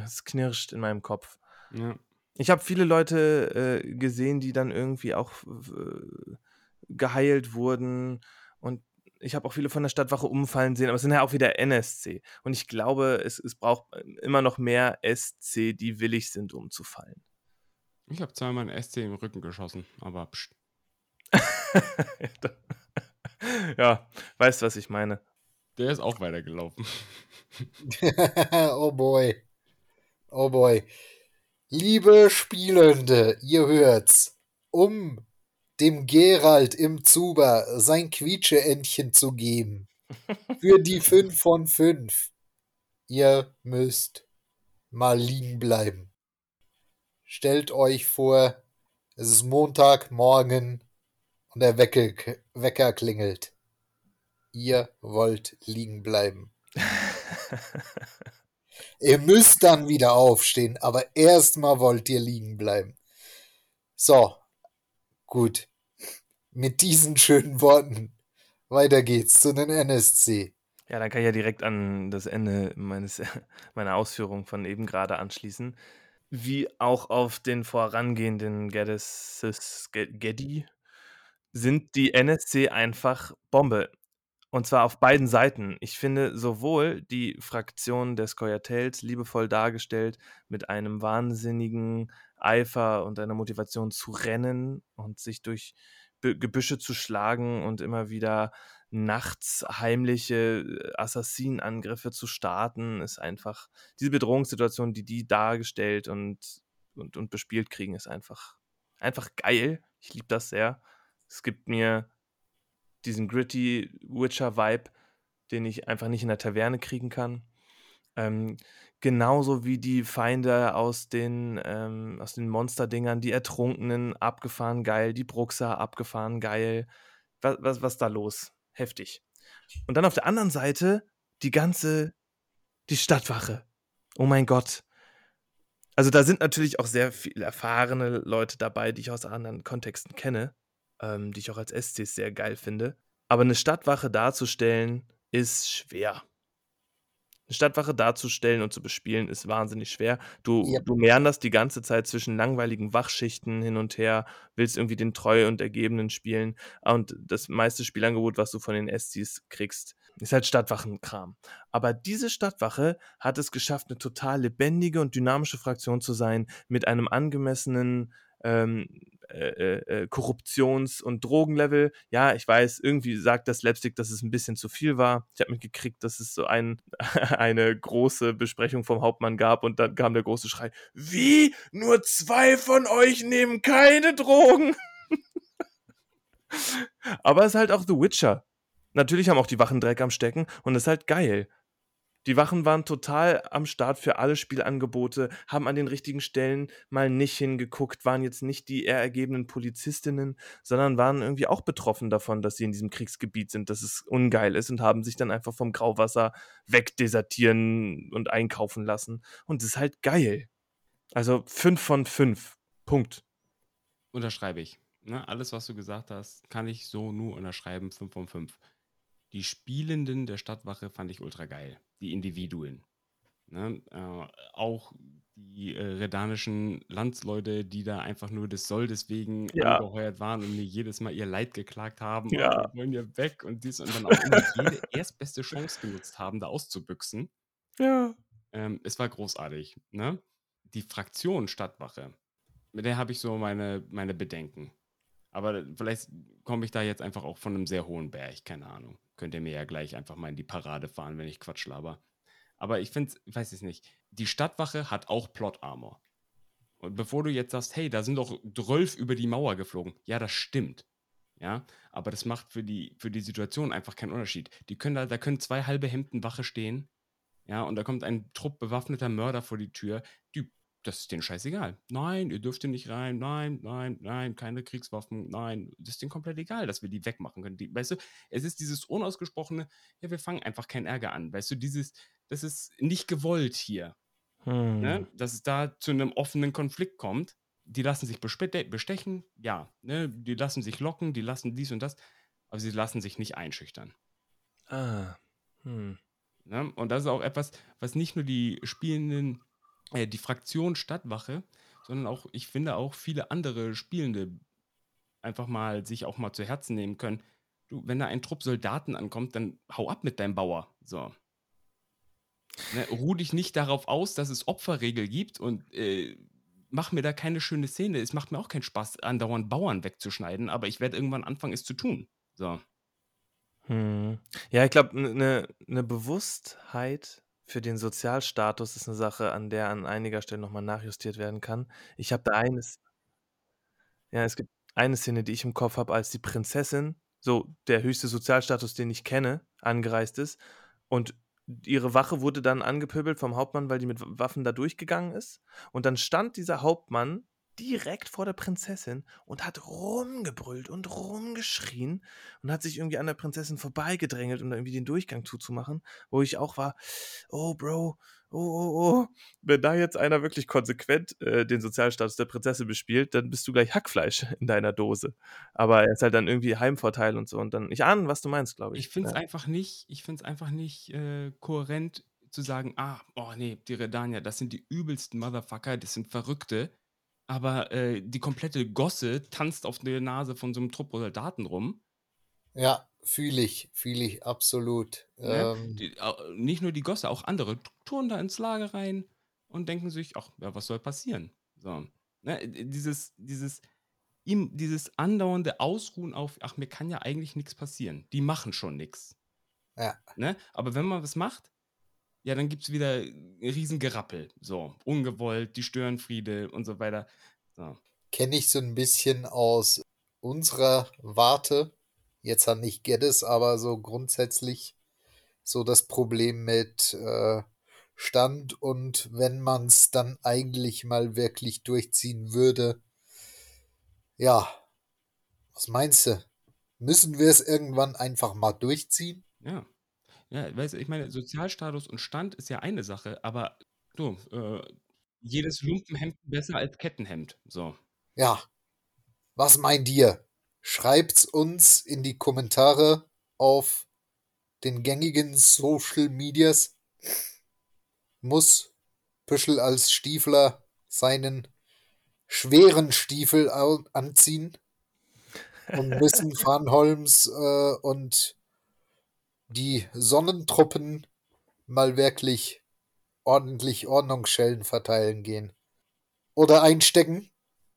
es knirscht in meinem Kopf. Ja. Ich habe viele Leute äh, gesehen, die dann irgendwie auch äh, geheilt wurden und ich habe auch viele von der Stadtwache umfallen sehen, aber es sind ja auch wieder NSC. Und ich glaube, es, es braucht immer noch mehr SC, die willig sind, umzufallen. Ich habe zweimal einen SC im Rücken geschossen, aber pst. [laughs] ja, weißt, was ich meine. Der ist auch weitergelaufen. [laughs] oh boy. Oh boy. Liebe Spielende, ihr hört's. Um dem Gerald im Zuber sein Quietscheentchen zu geben. Für die [laughs] 5 von 5. Ihr müsst mal liegen bleiben. Stellt euch vor, es ist Montagmorgen und der Wecker, Wecker klingelt. Ihr wollt liegen bleiben. [laughs] ihr müsst dann wieder aufstehen, aber erstmal wollt ihr liegen bleiben. So, gut. Mit diesen schönen Worten weiter geht's zu den NSC. Ja, dann kann ich ja direkt an das Ende meines, [laughs] meiner Ausführung von eben gerade anschließen. Wie auch auf den vorangehenden Geddes, Geddy sind die NSC einfach Bombe. Und zwar auf beiden Seiten. Ich finde sowohl die Fraktion des Coyatels liebevoll dargestellt mit einem wahnsinnigen Eifer und einer Motivation zu rennen und sich durch Gebüsche zu schlagen und immer wieder nachts heimliche äh, Assassinenangriffe zu starten, ist einfach diese Bedrohungssituation, die die dargestellt und, und, und bespielt kriegen, ist einfach, einfach geil. Ich liebe das sehr. Es gibt mir diesen gritty Witcher-Vibe, den ich einfach nicht in der Taverne kriegen kann. Ähm, genauso wie die Feinde aus den, ähm, aus den Monsterdingern, die Ertrunkenen, abgefahren geil, die Bruxa, abgefahren geil. Was, was, was da los? Heftig. Und dann auf der anderen Seite die ganze, die Stadtwache. Oh mein Gott. Also da sind natürlich auch sehr viele erfahrene Leute dabei, die ich aus anderen Kontexten kenne, ähm, die ich auch als SCs sehr geil finde. Aber eine Stadtwache darzustellen, ist schwer. Eine Stadtwache darzustellen und zu bespielen ist wahnsinnig schwer. Du, Ja. du meanderst die ganze Zeit zwischen langweiligen Wachschichten hin und her, willst irgendwie den Treu und Ergebenen spielen. Und das meiste Spielangebot, was du von den SCs kriegst, ist halt Stadtwachenkram. Aber diese Stadtwache hat es geschafft, eine total lebendige und dynamische Fraktion zu sein, mit einem angemessenen ähm, äh, äh, Korruptions- und Drogenlevel. Ja, ich weiß, irgendwie sagt das Slapstick, dass es ein bisschen zu viel war. Ich habe mitgekriegt, dass es so ein, [laughs] eine große Besprechung vom Hauptmann gab und dann kam der große Schrei: Wie? Nur zwei von euch nehmen keine Drogen? [laughs] Aber es ist halt auch The Witcher. Natürlich haben auch die Wachen Dreck am Stecken und es ist halt geil. Die Wachen waren total am Start für alle Spielangebote, haben an den richtigen Stellen mal nicht hingeguckt, waren jetzt nicht die eher ergebenen Polizistinnen, sondern waren irgendwie auch betroffen davon, dass sie in diesem Kriegsgebiet sind, dass es ungeil ist und haben sich dann einfach vom Grauwasser wegdesertieren und einkaufen lassen. Und es ist halt geil. Also 5 von 5. Punkt. Unterschreibe ich. Ne? Alles, was du gesagt hast, kann ich so nur unterschreiben. 5 von 5. Die Spielenden der Stadtwache fand ich ultra geil. Die Individuen. Ne? Äh, auch die äh, redanischen Landsleute, die da einfach nur des Soldes wegen Ja. angeheuert waren und mir jedes Mal ihr Leid geklagt haben. Ja. "Oh, wir wollen ja weg und dies und dann auch immer jede [laughs] erstbeste Chance genutzt haben, da auszubüchsen. Ja. Ähm, es war großartig. Ne? Die Fraktion Stadtwache, mit der habe ich so meine, meine Bedenken. Aber vielleicht komme ich da jetzt einfach auch von einem sehr hohen Berg, keine Ahnung. Könnt ihr mir ja gleich einfach mal in die Parade fahren, wenn ich Quatsch laber. Aber ich finde, ich weiß es nicht. Die Stadtwache hat auch Plot-Armor. Und bevor du jetzt sagst, hey, da sind doch 12 über die Mauer geflogen. Ja, das stimmt. Ja, aber das macht für die, für die Situation einfach keinen Unterschied. Die können da, da können zwei halbe Hemden Wache stehen. Ja, und da kommt ein Trupp bewaffneter Mörder vor die Tür. Die, das ist denen scheißegal. Nein, ihr dürft hier nicht rein. Nein, nein, nein, keine Kriegswaffen. Nein, das ist denen komplett egal, dass wir die wegmachen können. Die, weißt du, es ist dieses unausgesprochene, ja, wir fangen einfach keinen Ärger an. Weißt du, dieses, das ist nicht gewollt hier. Ne? Hm. Ne? Dass es da zu einem offenen Konflikt kommt. Die lassen sich bestechen, ja. Ne? Die lassen sich locken, die lassen dies und das, aber sie lassen sich nicht einschüchtern. Ah. Hm. Ne? Und das ist auch etwas, was nicht nur die Spielenden, äh, die Fraktion Stadtwache, sondern auch, ich finde, auch viele andere Spielende einfach mal sich auch mal zu Herzen nehmen können. Du, wenn da ein Trupp Soldaten ankommt, dann hau ab mit deinem Bauer. So. Ne, ruh dich nicht darauf aus, dass es Opferregel gibt und äh, mach mir da keine schöne Szene. Es macht mir auch keinen Spaß, andauernd Bauern wegzuschneiden, aber ich werde irgendwann anfangen, es zu tun. So. Hm. Ja, ich glaube, eine ne Bewusstheit für den Sozialstatus ist eine Sache, an der an einiger Stelle nochmal nachjustiert werden kann. Ich habe da eines. Ja, es gibt eine Szene, die ich im Kopf habe, als die Prinzessin, so der höchste Sozialstatus, den ich kenne, angereist ist und ihre Wache wurde dann angepöbelt vom Hauptmann, weil die mit Waffen da durchgegangen ist. Und dann stand dieser Hauptmann direkt vor der Prinzessin und hat rumgebrüllt und rumgeschrien und hat sich irgendwie an der Prinzessin vorbeigedrängelt, um da irgendwie den Durchgang zuzumachen, wo ich auch war, oh Bro, oh, oh, oh, wenn da jetzt einer wirklich konsequent äh, den Sozialstatus der Prinzessin bespielt, dann bist du gleich Hackfleisch [laughs] in deiner Dose. Aber er ist halt dann irgendwie Heimvorteil und so und dann, ich ahne, was du meinst, glaube ich. Ich finde es ja. einfach nicht, ich finde es einfach nicht äh, kohärent zu sagen, ah, oh nee, die Redania, das sind die übelsten Motherfucker, das sind Verrückte. Aber äh, die komplette Gosse tanzt auf der Nase von so einem Trupp Soldaten rum. Ja, fühle ich, fühle ich absolut. Ne? Ähm, Die, nicht nur die Gosse, auch andere touren da ins Lager rein und denken sich, ach, ja, was soll passieren? So. Ne? Dieses, dieses, ihm, dieses andauernde Ausruhen auf, ach, mir kann ja eigentlich nichts passieren. Die machen schon nichts. ja, Ne? Aber wenn man was macht, ja, dann gibt es wieder ein riesen Gerappel. So, ungewollt, die Störenfriede und so weiter. So. kenne ich so ein bisschen aus unserer Warte. Jetzt hat nicht Geddes, aber so grundsätzlich so das Problem mit äh, Stand und wenn man es dann eigentlich mal wirklich durchziehen würde, ja, was meinst du? Müssen wir es irgendwann einfach mal durchziehen? Ja. Ja, weißt du, ich meine, Sozialstatus und Stand ist ja eine Sache, aber du, äh, jedes Lumpenhemd besser als Kettenhemd. So. Ja, was meint ihr? Schreibt's uns in die Kommentare auf den gängigen Social Medias. Muss Püschel als Stiefler seinen schweren Stiefel anziehen und müssen Farnholms [laughs] äh, und die Sonnentruppen mal wirklich ordentlich Ordnungsschellen verteilen gehen. Oder einstecken.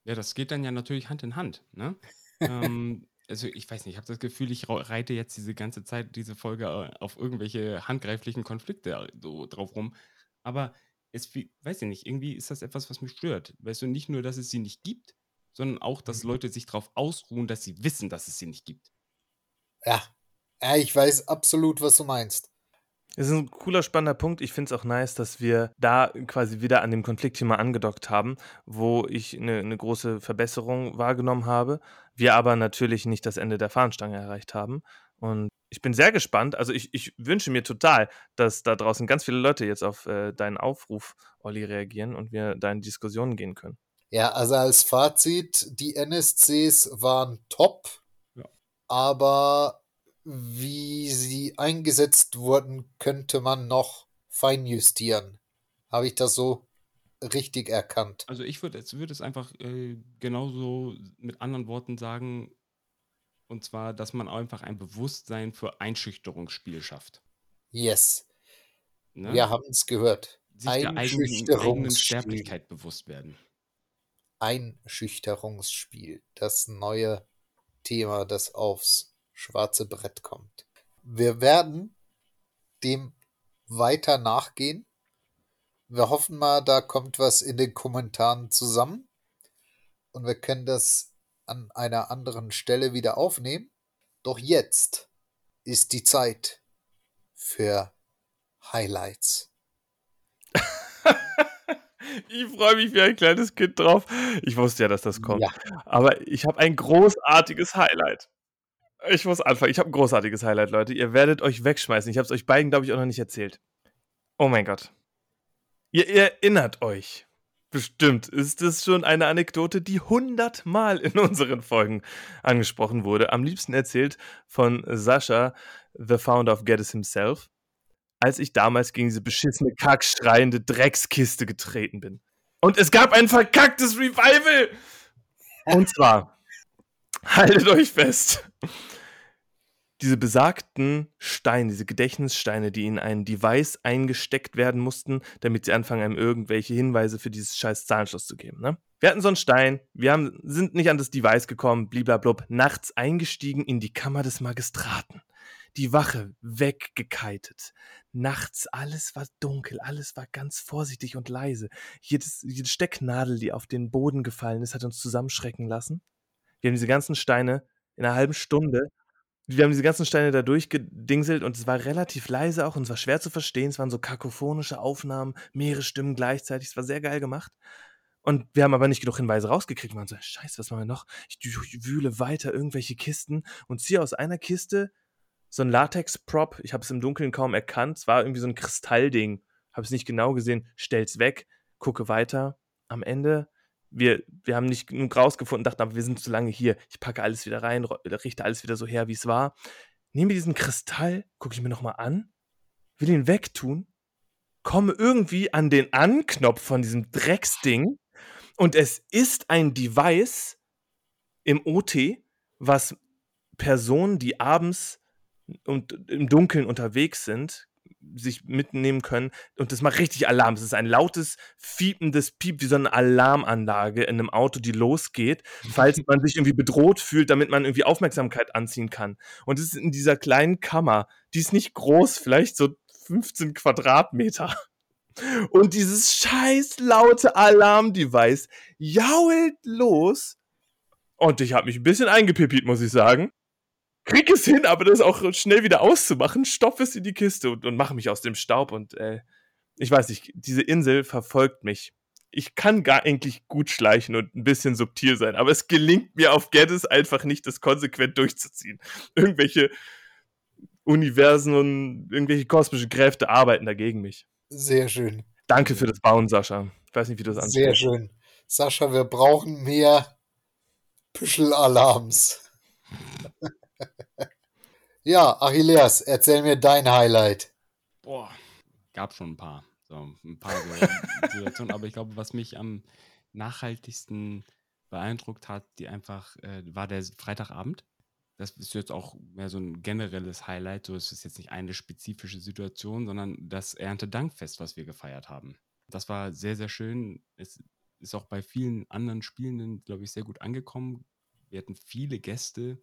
Ja, das geht dann ja natürlich Hand in Hand, ne? [laughs] ähm, also ich weiß nicht, ich habe das Gefühl, ich reite jetzt diese ganze Zeit diese Folge äh, auf irgendwelche handgreiflichen Konflikte äh, so drauf rum. Aber es, weiß ich nicht, irgendwie ist das etwas, was mich stört. Weißt du, nicht nur, dass es sie nicht gibt, sondern auch, dass Mhm. Leute sich darauf ausruhen, dass sie wissen, dass es sie nicht gibt. Ja. Ja, ich weiß absolut, was du meinst. Es ist ein cooler, spannender Punkt. Ich finde es auch nice, dass wir da quasi wieder an dem Konfliktthema angedockt haben, wo ich eine, eine große Verbesserung wahrgenommen habe, wir aber natürlich nicht das Ende der Fahnenstange erreicht haben. Und ich bin sehr gespannt. Also ich, ich wünsche mir total, dass da draußen ganz viele Leute jetzt auf äh, deinen Aufruf, Olli, reagieren und wir da in Diskussionen gehen können. Ja, also als Fazit, die NSCs waren top, Ja. aber wie sie eingesetzt wurden, könnte man noch feinjustieren. Habe ich das so richtig erkannt? Also ich würde es, würde es einfach äh, genauso mit anderen Worten sagen, und zwar, dass man einfach ein Bewusstsein für Einschüchterungsspiel schafft. Yes, Ne? wir haben es gehört. Sich der eigenen, eigenen Einschüchterungsspiel. Sterblichkeit bewusst werden. Einschüchterungsspiel. Das neue Thema, das aufs schwarze Brett kommt. Wir werden dem weiter nachgehen. Wir hoffen mal, da kommt was in den Kommentaren zusammen und wir können das an einer anderen Stelle wieder aufnehmen. Doch jetzt ist die Zeit für Highlights. [laughs] ich freue mich wie ein kleines Kind drauf. Ich wusste ja, dass das kommt. Ja. Aber ich habe ein großartiges Highlight. Ich muss anfangen. Ich habe ein großartiges Highlight, Leute. Ihr werdet euch wegschmeißen. Ich habe es euch beiden, glaube ich, auch noch nicht erzählt. Oh mein Gott. Ihr, ihr erinnert euch. Bestimmt ist es schon eine Anekdote, die hundertmal in [laughs] unseren Folgen angesprochen wurde. Am liebsten erzählt von Sascha, the founder of Geddes himself, als ich damals gegen diese beschissene, kackschreiende Dreckskiste getreten bin. Und es gab ein verkacktes Revival! Und zwar, [laughs] haltet euch fest, diese besagten Steine, diese Gedächtnissteine, die in ein Device eingesteckt werden mussten, damit sie anfangen, einem irgendwelche Hinweise für dieses scheiß Zahlenschloss zu geben. Ne? Wir hatten so einen Stein, wir haben, sind nicht an das Device gekommen, bliblablub, nachts eingestiegen in die Kammer des Magistraten. Die Wache weggekitet. Nachts alles war dunkel, alles war ganz vorsichtig und leise. Jedes, jede Stecknadel, die auf den Boden gefallen ist, hat uns zusammenschrecken lassen. Wir haben diese ganzen Steine in einer halben Stunde wir haben diese ganzen Steine da durchgedingselt und es war relativ leise auch und es war schwer zu verstehen. Es waren so kakophonische Aufnahmen, mehrere Stimmen gleichzeitig. Es war sehr geil gemacht. Und wir haben aber nicht genug Hinweise rausgekriegt. Wir waren so, scheiße, was machen wir noch? Ich wühle weiter irgendwelche Kisten und ziehe aus einer Kiste so ein Latex-Prop. Ich habe es im Dunkeln kaum erkannt. Es war irgendwie so ein Kristallding. Habe es nicht genau gesehen. Stell's weg, gucke weiter. Am Ende wir, wir haben nicht genug rausgefunden, dachten aber, wir sind zu lange hier. Ich packe alles wieder rein, richte alles wieder so her, wie es war. Nehme diesen Kristall, gucke ich mir nochmal an, will ihn wegtun, komme irgendwie an den Anknopf von diesem Drecksding und es ist ein Device im OT, was Personen, die abends und im Dunkeln unterwegs sind, sich mitnehmen können. Und das macht richtig Alarm. Es ist ein lautes, fiependes Piep, wie so eine Alarmanlage in einem Auto, die losgeht, falls [laughs] man sich irgendwie bedroht fühlt, damit man irgendwie Aufmerksamkeit anziehen kann. Und es ist in dieser kleinen Kammer, die ist nicht groß, vielleicht so 15 Quadratmeter. Und dieses scheiß laute Alarmdevice jault los. Und ich habe mich ein bisschen eingepippt, muss ich sagen krieg es hin, aber das auch schnell wieder auszumachen, stopfe es in die Kiste und, und mache mich aus dem Staub und äh, ich weiß nicht, diese Insel verfolgt mich. Ich kann gar eigentlich gut schleichen und ein bisschen subtil sein, aber es gelingt mir auf Geddes einfach nicht, das konsequent durchzuziehen. Irgendwelche Universen und irgendwelche kosmische Kräfte arbeiten dagegen mich. Sehr schön. Danke für das Bauen, Sascha. Ich weiß nicht, wie du das anschaust. Sehr schön. Sascha, wir brauchen mehr Püschel-Alarms. [laughs] ja, Achilleas, erzähl mir dein Highlight. Boah, gab schon ein paar. So, ein paar [laughs] Situationen, aber ich glaube, was mich am nachhaltigsten beeindruckt hat, die einfach, äh, war der Freitagabend. Das ist jetzt auch mehr so ein generelles Highlight. So es ist jetzt nicht eine spezifische Situation, sondern das Erntedankfest, was wir gefeiert haben. Das war sehr, sehr schön. Es ist auch bei vielen anderen Spielenden, glaube ich, sehr gut angekommen. Wir hatten viele Gäste,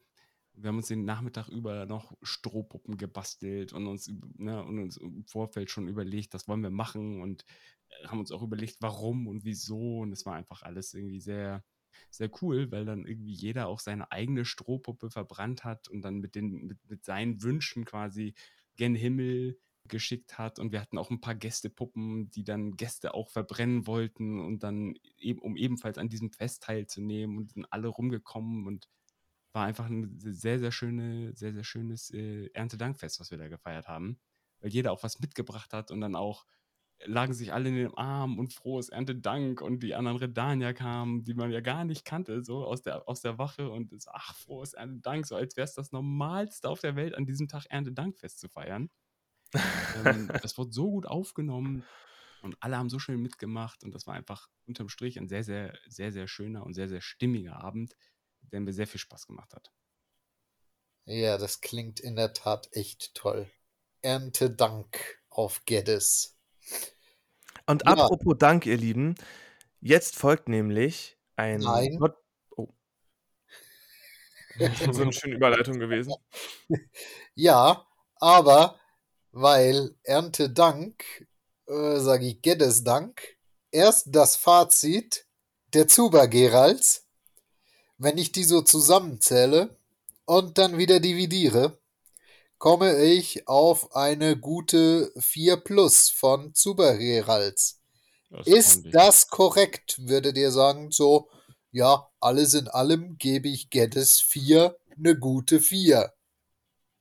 wir haben uns den Nachmittag über noch Strohpuppen gebastelt und uns, ne, und uns im Vorfeld schon überlegt, das wollen wir machen und äh, haben uns auch überlegt, warum und wieso. Und es war einfach alles irgendwie sehr, sehr cool, weil dann irgendwie jeder auch seine eigene Strohpuppe verbrannt hat und dann mit, den, mit, mit seinen Wünschen quasi gen Himmel geschickt hat. Und wir hatten auch ein paar Gästepuppen, die dann Gäste auch verbrennen wollten und dann eben, um ebenfalls an diesem Fest teilzunehmen und sind alle rumgekommen und war einfach ein sehr, sehr schöne, sehr, sehr schönes äh, Erntedankfest, was wir da gefeiert haben. Weil jeder auch was mitgebracht hat und dann auch lagen sich alle in den Arm und frohes Erntedank und die anderen Redanier kamen, die man ja gar nicht kannte, so aus der, aus der Wache und es, ach, frohes Erntedank, so als wäre es das Normalste auf der Welt, an diesem Tag Erntedankfest zu feiern. ähm, [laughs] das wurde so gut aufgenommen und alle haben so schön mitgemacht und das war einfach unterm Strich ein sehr, sehr, sehr, sehr schöner und sehr, sehr stimmiger Abend, der mir sehr viel Spaß gemacht hat. Ja, das klingt in der Tat echt toll. Erntedank auf Geddes. Und ja. apropos Dank, ihr Lieben, jetzt folgt nämlich ein. Nein. Oh. so eine schöne Überleitung gewesen. [laughs] Ja, Aber weil Erntedank, äh, sage ich Geddes Dank, erst das Fazit der Zuba Geralds, wenn ich die so zusammenzähle und dann wieder dividiere, komme ich auf eine gute 4 plus von. Das Ist das korrekt, würdet ihr sagen, so, ja, alles in allem gebe ich Geddes 4 eine gute 4.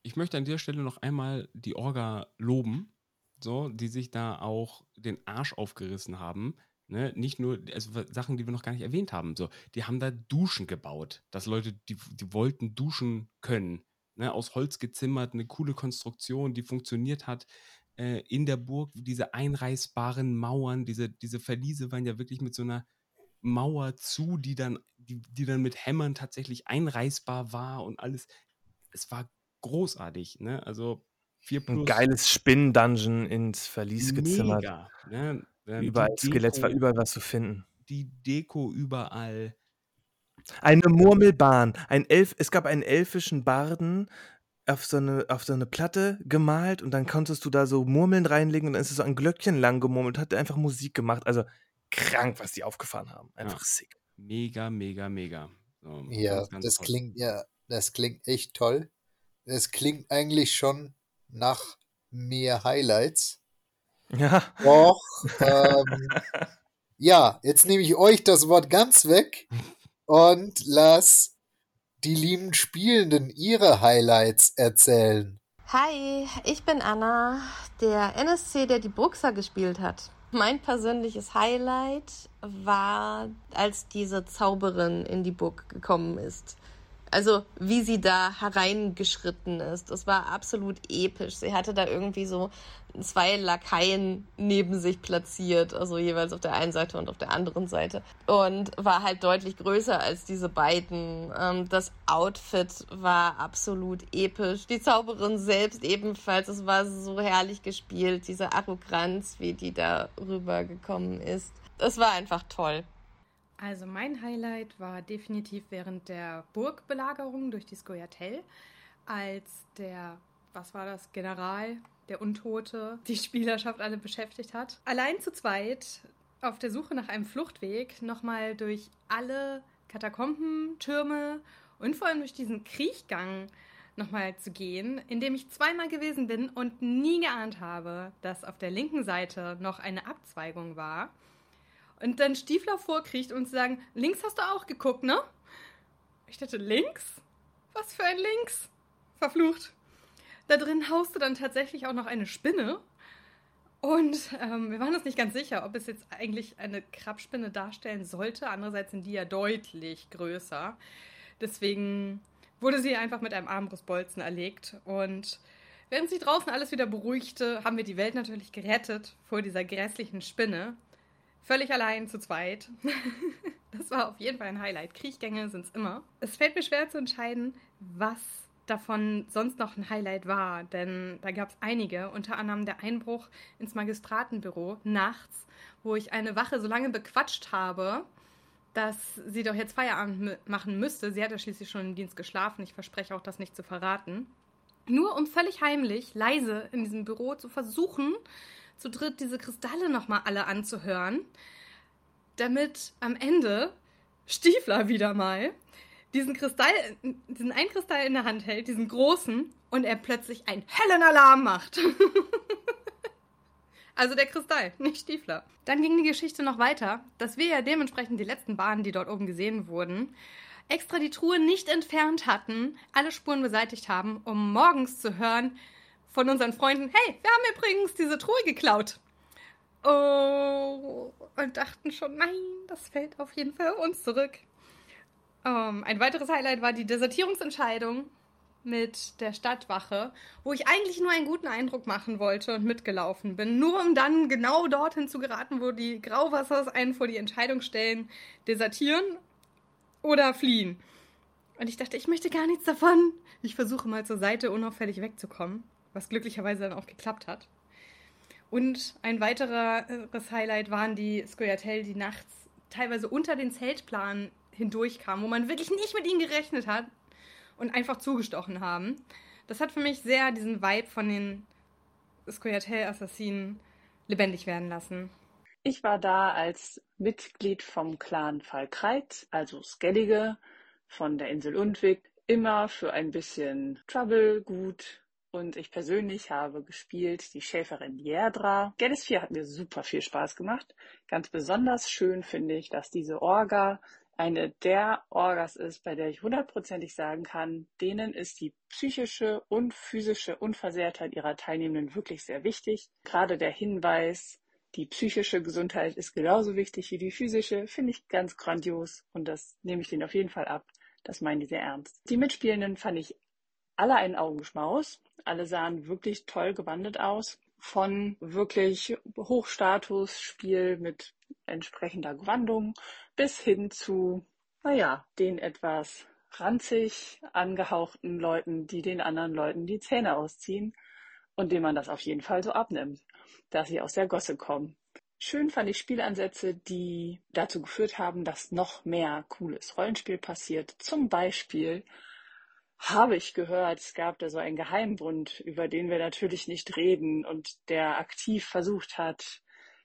Ich möchte an der Stelle noch einmal die Orga loben, so, die sich da auch den Arsch aufgerissen haben. Ne? Nicht nur also Sachen, die wir noch gar nicht erwähnt haben. So, die haben da Duschen gebaut, dass Leute, die, die wollten duschen können. Ne? Aus Holz gezimmert, eine coole Konstruktion, die funktioniert hat. Äh, in der Burg diese einreißbaren Mauern, diese, diese Verliese waren ja wirklich mit so einer Mauer zu, die dann, die, die dann mit Hämmern tatsächlich einreißbar war und alles. Es war großartig, ne? Also 4 Ein plus geiles Spin-Dungeon ins Verlies gezimmert. mega. Ne? Ähm, Überall Skelett, war überall was zu finden. Die Deko überall. Eine Murmelbahn. Ein Elf, es gab einen elfischen Barden auf so, eine, auf so eine Platte gemalt und dann konntest du da so Murmeln reinlegen und dann ist es so ein Glöckchen lang gemurmelt, hat einfach Musik gemacht. Also krank, was die aufgefahren haben. Einfach Ja. sick. Mega, mega, mega. So, Ja, das toll. klingt ja, das klingt echt toll. Das klingt eigentlich schon nach mehr Highlights. Ja. Doch, [laughs] ähm, ja, jetzt nehme ich euch das Wort ganz weg und lass die lieben Spielenden ihre Highlights erzählen. Hi, ich bin Anna, der NSC, der die Bruxa gespielt hat. Mein persönliches Highlight war, als diese Zauberin in die Burg gekommen ist. Also wie sie da hereingeschritten ist. Das war absolut episch. Sie hatte da irgendwie so zwei Lakaien neben sich platziert, also jeweils auf der einen Seite und auf der anderen Seite. Und war halt deutlich größer als diese beiden. Ähm, das Outfit war absolut episch. Die Zauberin selbst ebenfalls. Es war so herrlich gespielt. Diese Arroganz, wie die da rübergekommen ist. Es war einfach toll. Also mein Highlight war definitiv während der Burgbelagerung durch die Skoyatel, als der, was war das, General, der Untote, die Spielerschaft alle beschäftigt hat. Allein zu zweit auf der Suche nach einem Fluchtweg nochmal durch alle Katakomben, Türme und vor allem durch diesen Kriechgang nochmal zu gehen, in dem ich zweimal gewesen bin und nie geahnt habe, dass auf der linken Seite noch eine Abzweigung war und dann Stiefler vorkriegt und zu sagen, links hast du auch geguckt, ne? Ich dachte, links? Was für ein links? Verflucht. Da drin hauste dann tatsächlich auch noch eine Spinne. Und ähm, wir waren uns nicht ganz sicher, ob es jetzt eigentlich eine Krabspinne darstellen sollte. Andererseits sind die ja deutlich größer. Deswegen wurde sie einfach mit einem Armbrustbolzen erlegt. Und während sich draußen alles wieder beruhigte, haben wir die Welt natürlich gerettet vor dieser grässlichen Spinne. Völlig allein zu zweit. [laughs] das war auf jeden Fall ein Highlight. Kriechgänge sind es immer. Es fällt mir schwer zu entscheiden, was davon sonst noch ein Highlight war, denn da gab es einige, unter anderem der Einbruch ins Magistratenbüro nachts, wo ich eine Wache so lange bequatscht habe, dass sie doch jetzt Feierabend machen müsste. Sie hat ja schließlich schon im Dienst geschlafen. Ich verspreche auch, das nicht zu verraten. Nur um völlig heimlich, leise in diesem Büro zu versuchen, zu dritt diese Kristalle nochmal alle anzuhören, damit am Ende Stiefler wieder mal diesen Kristall, diesen einen Kristall in der Hand hält, diesen großen, und er plötzlich einen hellen Alarm macht. [laughs] also der Kristall, nicht Stiefler. Dann ging die Geschichte noch weiter, dass wir ja dementsprechend die letzten Bahnen, die dort oben gesehen wurden, extra die Truhe nicht entfernt hatten, alle Spuren beseitigt haben, um morgens zu hören von unseren Freunden, hey, wir haben übrigens diese Truhe geklaut. Oh, und dachten schon, nein, das fällt auf jeden Fall auf uns zurück. Ähm, ein weiteres Highlight war die Desertierungsentscheidung mit der Stadtwache, wo ich eigentlich nur einen guten Eindruck machen wollte und mitgelaufen bin, nur um dann genau dorthin zu geraten, wo die Grauwassers einen vor die Entscheidung stellen, desertieren oder fliehen. Und ich dachte, ich möchte gar nichts davon. Ich versuche mal zur Seite unauffällig wegzukommen, was glücklicherweise dann auch geklappt hat. Und ein weiteres Highlight waren die Skoyatel, die nachts teilweise unter den Zeltplanen hindurchkamen, wo man wirklich nicht mit ihnen gerechnet hat und einfach zugestochen haben. das hat für mich sehr diesen Vibe von den Scoia'tael-Assassinen lebendig werden lassen. Ich war da als Mitglied vom Clan Falkreit, also Skellige von der Insel Undvik, immer für ein bisschen Trouble gut. Und ich persönlich habe gespielt die Schäferin Jerdra. Geddis 4 hat mir super viel Spaß gemacht. Ganz besonders schön finde ich, dass diese Orga eine der Orgas ist, bei der ich hundertprozentig sagen kann, denen ist die psychische und physische Unversehrtheit ihrer Teilnehmenden wirklich sehr wichtig. Gerade der Hinweis, die psychische Gesundheit ist genauso wichtig wie die physische, finde ich ganz grandios und das nehme ich denen auf jeden Fall ab. Das meinen die sehr ernst. Die Mitspielenden fand ich alle einen Augenschmaus. Alle sahen wirklich toll gewandet aus. Von wirklich Hochstatus-Spiel mit entsprechender Gewandung bis hin zu, naja, den etwas ranzig angehauchten Leuten, die den anderen Leuten die Zähne ausziehen und denen man das auf jeden Fall so abnimmt, dass sie aus der Gosse kommen. Schön fand ich Spielansätze, die dazu geführt haben, dass noch mehr cooles Rollenspiel passiert. Zum Beispiel habe ich gehört, es gab da so einen Geheimbund, über den wir natürlich nicht reden und der aktiv versucht hat,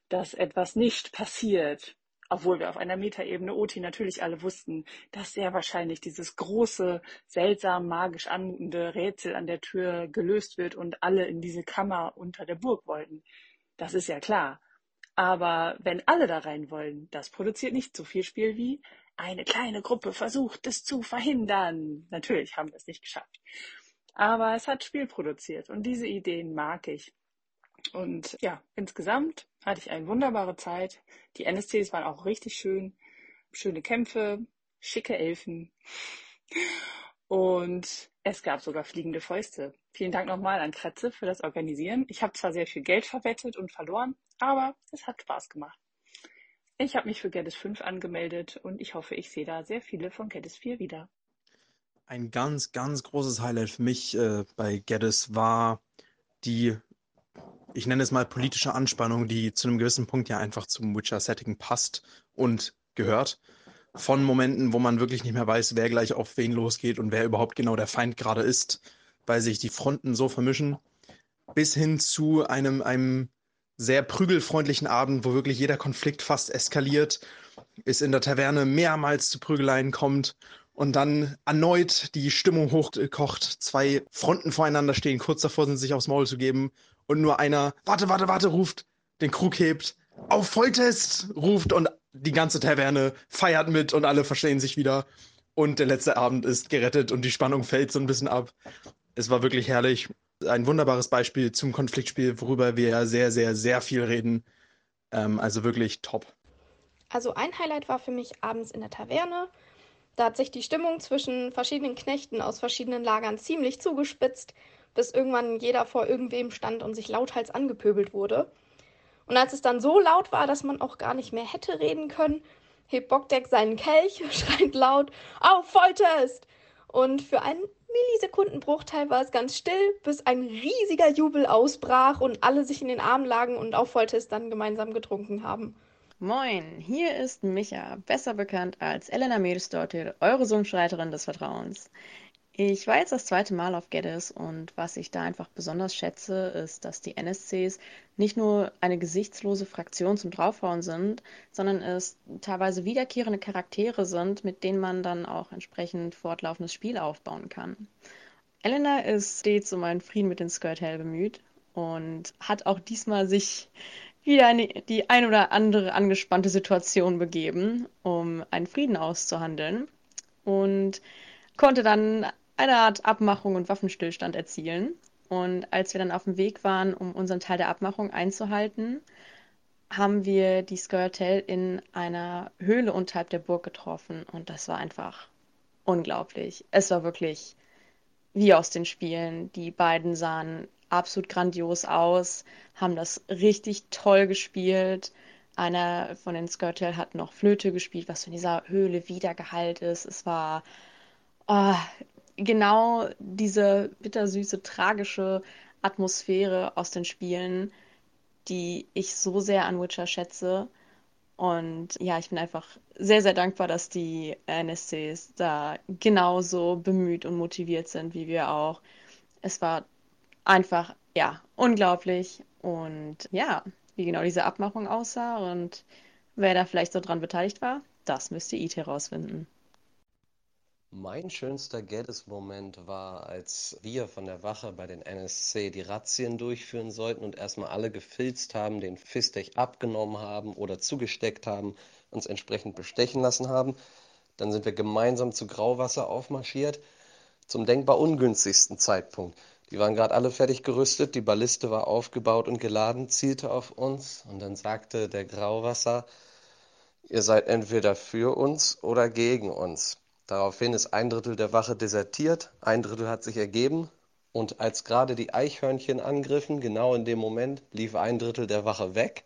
dass etwas nicht passiert, obwohl wir auf einer Metaebene OT natürlich alle wussten, dass sehr wahrscheinlich dieses große, seltsam magisch anmutende Rätsel an der Tür gelöst wird und alle in diese Kammer unter der Burg wollten. Das ist ja klar. Aber wenn alle da rein wollen, das produziert nicht so viel Spiel wie eine kleine Gruppe versucht es zu verhindern. Natürlich haben wir es nicht geschafft. Aber es hat Spiel produziert und diese Ideen mag ich. Und ja, insgesamt hatte ich eine wunderbare Zeit. Die NSCs waren auch richtig schön. Schöne Kämpfe, schicke Elfen. Und es gab sogar fliegende Fäuste. Vielen Dank nochmal an Kretze für das Organisieren. Ich habe zwar sehr viel Geld verwettet und verloren, aber es hat Spaß gemacht. Ich habe mich für Geddes 5 angemeldet und ich hoffe, ich sehe da sehr viele von Geddes 4 wieder. Ein ganz, ganz großes Highlight für mich äh, bei Geddes war die ich nenne es mal politische Anspannung, die zu einem gewissen Punkt ja einfach zum Witcher-Setting passt und gehört. Von Momenten, wo man wirklich nicht mehr weiß, wer gleich auf wen losgeht und wer überhaupt genau der Feind gerade ist, weil sich die Fronten so vermischen, bis hin zu einem, einem sehr prügelfreundlichen Abend, wo wirklich jeder Konflikt fast eskaliert, es in der Taverne mehrmals zu Prügeleien kommt und dann erneut die Stimmung hochkocht, zwei Fronten voreinander stehen, kurz davor sind, sich aufs Maul zu geben und nur einer, warte, warte, warte, ruft, den Krug hebt, auf Volltest ruft und die ganze Taverne feiert mit und alle verstehen sich wieder. Und der letzte Abend ist gerettet und die Spannung fällt so ein bisschen ab. Es war wirklich herrlich. Ein wunderbares Beispiel zum Konfliktspiel, worüber wir ja sehr, sehr, sehr viel reden. Ähm, also wirklich top. Also ein Highlight war für mich abends in der Taverne. Da hat sich die Stimmung zwischen verschiedenen Knechten aus verschiedenen Lagern ziemlich zugespitzt bis irgendwann jeder vor irgendwem stand und sich lauthals angepöbelt wurde. Und als es dann so laut war, dass man auch gar nicht mehr hätte reden können, hebt Bockdeck seinen Kelch, [laughs] schreit laut, auf Volltest! Und für einen Millisekundenbruchteil war es ganz still, bis ein riesiger Jubel ausbrach und alle sich in den Armen lagen und auf Volltest dann gemeinsam getrunken haben. Moin, hier ist Micha, besser bekannt als Elena Medesdottir, eure Summschreiterin des Vertrauens. Ich war jetzt das zweite Mal auf Geddes und was ich da einfach besonders schätze, ist, dass die NSCs nicht nur eine gesichtslose Fraktion zum Draufhauen sind, sondern es teilweise wiederkehrende Charaktere sind, mit denen man dann auch entsprechend fortlaufendes Spiel aufbauen kann. Elena ist stets um einen Frieden mit den Skirtail bemüht und hat auch diesmal sich wieder in die ein oder andere angespannte Situation begeben, um einen Frieden auszuhandeln und konnte dann eine Art Abmachung und Waffenstillstand erzielen. Und als wir dann auf dem Weg waren, um unseren Teil der Abmachung einzuhalten, haben wir die Skirtel in einer Höhle unterhalb der Burg getroffen. Und das war einfach unglaublich. Es war wirklich wie aus den Spielen. Die beiden sahen absolut grandios aus, haben das richtig toll gespielt. Einer von den Skirtel hat noch Flöte gespielt, was in dieser Höhle wiedergeheilt ist. Es war oh, genau diese bittersüße, tragische Atmosphäre aus den Spielen, die ich so sehr an Witcher schätze. Und ja, ich bin einfach sehr, sehr dankbar, dass die NSCs da genauso bemüht und motiviert sind, wie wir auch. Es war einfach, ja, unglaublich. Und ja, wie genau diese Abmachung aussah und wer da vielleicht so dran beteiligt war, das müsste IT herausfinden. Mein schönster Geddes-Moment war, als wir von der Wache bei den NSC die Razzien durchführen sollten und erstmal alle gefilzt haben, den Fistech abgenommen haben oder zugesteckt haben, uns entsprechend bestechen lassen haben. Dann sind wir gemeinsam zu Grauwasser aufmarschiert, zum denkbar ungünstigsten Zeitpunkt. Die waren gerade alle fertig gerüstet, die Balliste war aufgebaut und geladen, zielte auf uns und dann sagte der Grauwasser, ihr seid entweder für uns oder gegen uns. Daraufhin ist ein Drittel der Wache desertiert, ein Drittel hat sich ergeben und als gerade die Eichhörnchen angriffen, genau in dem Moment lief ein Drittel der Wache weg.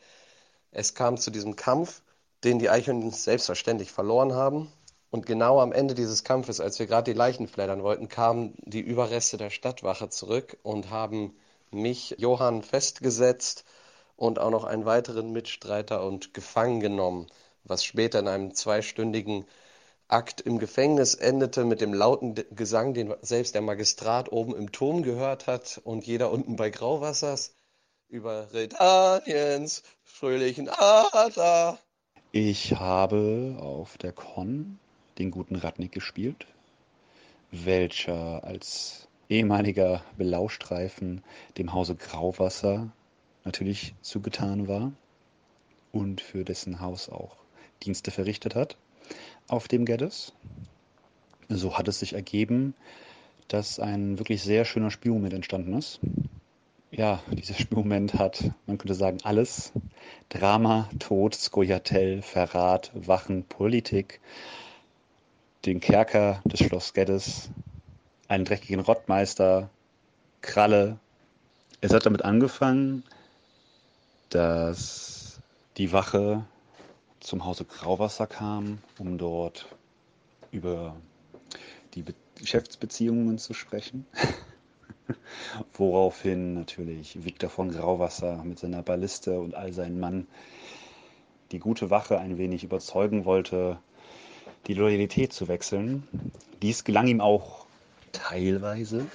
Es kam zu diesem Kampf, den die Eichhörnchen selbstverständlich verloren haben. Und genau am Ende dieses Kampfes, als wir gerade die Leichen fleddern wollten, kamen die Überreste der Stadtwache zurück und haben mich, Johann, festgesetzt und auch noch einen weiteren Mitstreiter und gefangen genommen, was später in einem zweistündigen Akt im Gefängnis endete mit dem lauten Gesang, den selbst der Magistrat oben im Turm gehört hat und jeder unten bei Grauwassers über Redaniens fröhlichen Adler. Ich habe auf der Con den guten Radnik gespielt, welcher als ehemaliger Belaustreifen dem Hause Grauwasser natürlich zugetan war und für dessen Haus auch Dienste verrichtet hat auf dem Geddes. So hat es sich ergeben, dass ein wirklich sehr schöner Spielmoment entstanden ist. Ja, dieser Spielmoment hat, man könnte sagen, alles. Drama, Tod, Skoyatel, Verrat, Wachen, Politik, den Kerker des Schloss Geddes, einen dreckigen Rottmeister, Kralle. Es hat damit angefangen, dass die Wache zum Hause Grauwasser kam, um dort über die Be Geschäftsbeziehungen zu sprechen. [laughs] Woraufhin natürlich Viktor von Grauwasser mit seiner Balliste und all seinen Mann die gute Wache ein wenig überzeugen wollte, die Loyalität zu wechseln. Dies gelang ihm auch teilweise.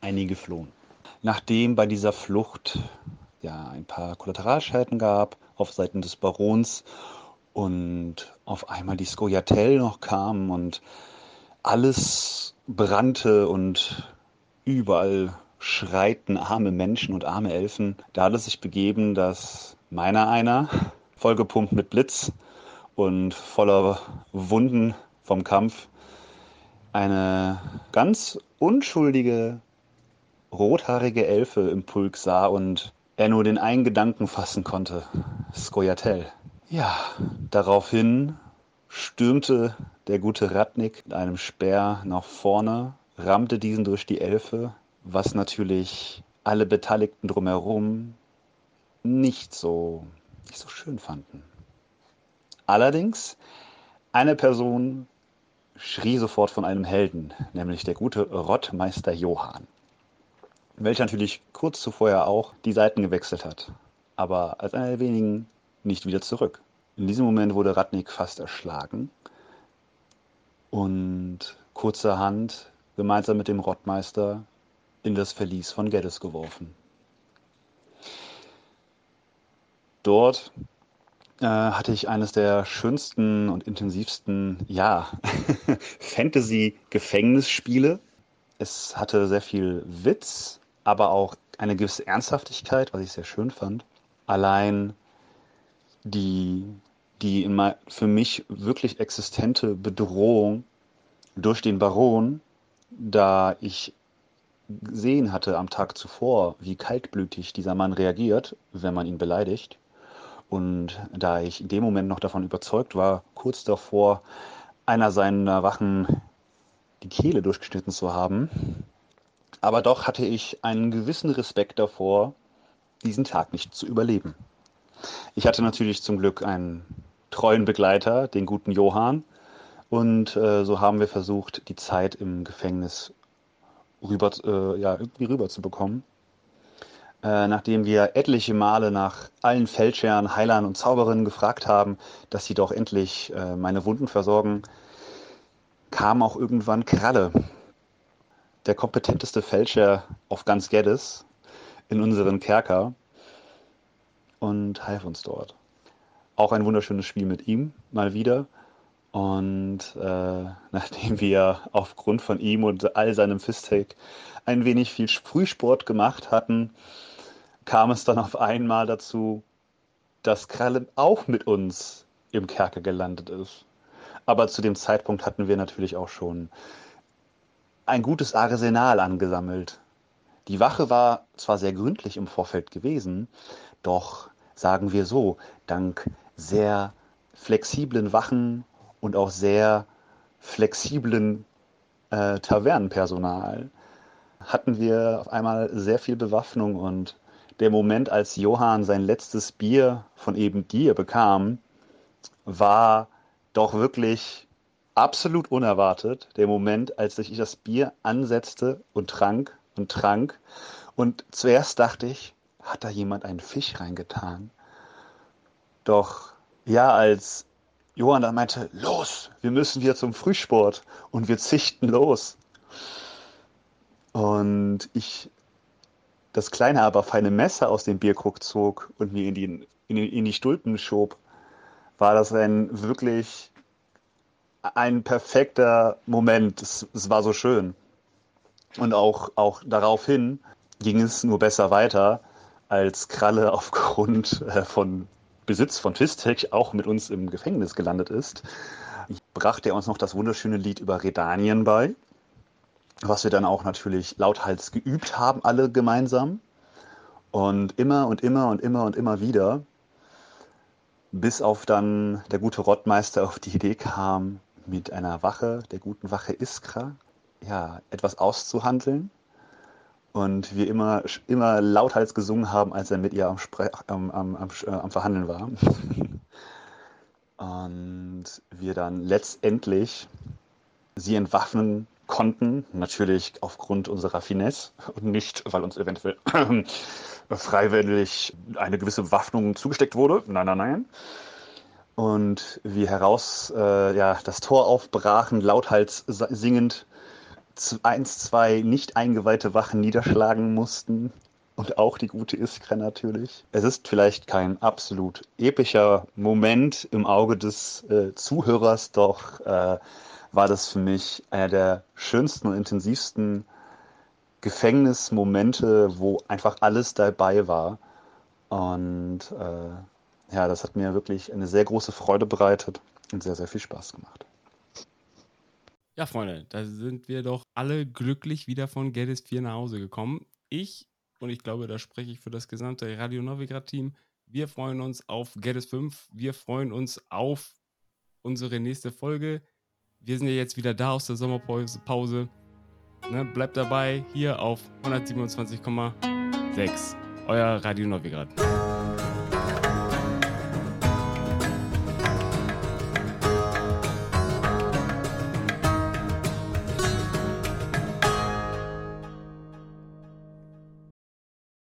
Einige flohen. Nachdem bei dieser Flucht ja ein paar Kollateralschäden gab auf Seiten des Barons und auf einmal die Skoyatel noch kam und alles brannte und überall schreiten arme Menschen und arme Elfen. Da hat es sich begeben, dass meiner einer, vollgepumpt mit Blitz und voller Wunden vom Kampf, eine ganz unschuldige rothaarige Elfe im Pulk sah und er nur den einen Gedanken fassen konnte. Skoyatel. Ja, daraufhin stürmte der gute Radnik mit einem Speer nach vorne, rammte diesen durch die Elfe, was natürlich alle Beteiligten drumherum nicht so, nicht so schön fanden. Allerdings, eine Person schrie sofort von einem Helden, nämlich der gute Rottmeister Johann, welcher natürlich kurz zuvor auch die Seiten gewechselt hat, aber als einer der wenigen nicht wieder zurück. In diesem Moment wurde Radnik fast erschlagen und kurzerhand gemeinsam mit dem Rottmeister in das Verlies von Geddes geworfen. Dort äh, hatte ich eines der schönsten und intensivsten, ja, [laughs] Fantasy-Gefängnisspiele. Es hatte sehr viel Witz, aber auch eine gewisse Ernsthaftigkeit, was ich sehr schön fand. Allein die, die für mich wirklich existente Bedrohung durch den Baron, da ich gesehen hatte am Tag zuvor, wie kaltblütig dieser Mann reagiert, wenn man ihn beleidigt. Und da ich in dem Moment noch davon überzeugt war, kurz davor einer seiner Wachen die Kehle durchgeschnitten zu haben, aber doch hatte ich einen gewissen Respekt davor, diesen Tag nicht zu überleben. Ich hatte natürlich zum Glück einen treuen Begleiter, den guten Johann. Und äh, so haben wir versucht, die Zeit im Gefängnis rüber, äh, ja, irgendwie rüber zu bekommen. Äh, nachdem wir etliche Male nach allen Feldherren, Heilern und Zauberinnen gefragt haben, dass sie doch endlich äh, meine Wunden versorgen, kam auch irgendwann Kralle. der kompetenteste Fälscher auf ganz Geddes in unseren Kerker und half uns dort. Auch ein wunderschönes Spiel mit ihm, mal wieder. Und äh, [laughs] nachdem wir aufgrund von ihm und all seinem Fisttake ein wenig viel Frühsport gemacht hatten, kam es dann auf einmal dazu, dass Kralle auch mit uns im Kerker gelandet ist. Aber zu dem Zeitpunkt hatten wir natürlich auch schon ein gutes Arsenal angesammelt. Die Wache war zwar sehr gründlich im Vorfeld gewesen, doch sagen wir so, dank sehr flexiblen Wachen und auch sehr flexiblen äh, Tavernenpersonal hatten wir auf einmal sehr viel Bewaffnung und der Moment, als Johann sein letztes Bier von eben dir bekam, war doch wirklich absolut unerwartet. Der Moment, als ich das Bier ansetzte und trank und trank. Und zuerst dachte ich, hat da jemand einen Fisch reingetan? Doch ja, als Johann dann meinte, los, wir müssen wieder zum Frühsport und wir zichten los. Und ich das kleine, aber feine Messer aus dem Bierkrug zog und mir in die, in in die Stulpen schob, war das ein wirklich ein perfekter Moment. Es, es war so schön. Und auch, auch daraufhin ging es nur besser weiter, als Kralle [laughs] aufgrund äh, von Besitz von Twistek auch mit uns im Gefängnis gelandet ist. Brachte er uns noch das wunderschöne Lied über Redanien bei was wir dann auch natürlich lauthals geübt haben, alle gemeinsam. Und immer und immer und immer und immer wieder, bis auf dann der gute Rottmeister auf die Idee kam, mit einer Wache, der guten Wache Iskra, ja, etwas auszuhandeln. Und wir immer, immer lauthals gesungen haben, als er mit ihr am, Spre am, am, am, äh, am Verhandeln war. [laughs] und wir dann letztendlich sie entwaffnen konnten, natürlich aufgrund unserer Finesse und nicht, weil uns eventuell [coughs] freiwillig eine gewisse Bewaffnung zugesteckt wurde. Nein, nein, nein. Und wir heraus äh, ja, das Tor aufbrachen, lauthals singend, eins, zwei nicht eingeweihte Wachen niederschlagen mussten. Und auch die gute Iskra natürlich. Es ist vielleicht kein absolut epischer Moment im Auge des äh, Zuhörers, doch äh, war das für mich einer der schönsten und intensivsten Gefängnismomente, wo einfach alles dabei war. Und äh, ja, das hat mir wirklich eine sehr große Freude bereitet und sehr, sehr viel Spaß gemacht. Ja, Freunde, da sind wir doch alle glücklich wieder von Geddes 4 nach Hause gekommen. Ich, und ich glaube, da spreche ich für das gesamte Radio Novigrad-Team, wir freuen uns auf Geddes 5. Wir freuen uns auf unsere nächste Folge wir sind ja jetzt wieder da aus der Sommerpause. Pause. Ne, bleibt dabei hier auf 127,6. Euer Radio Novigrad.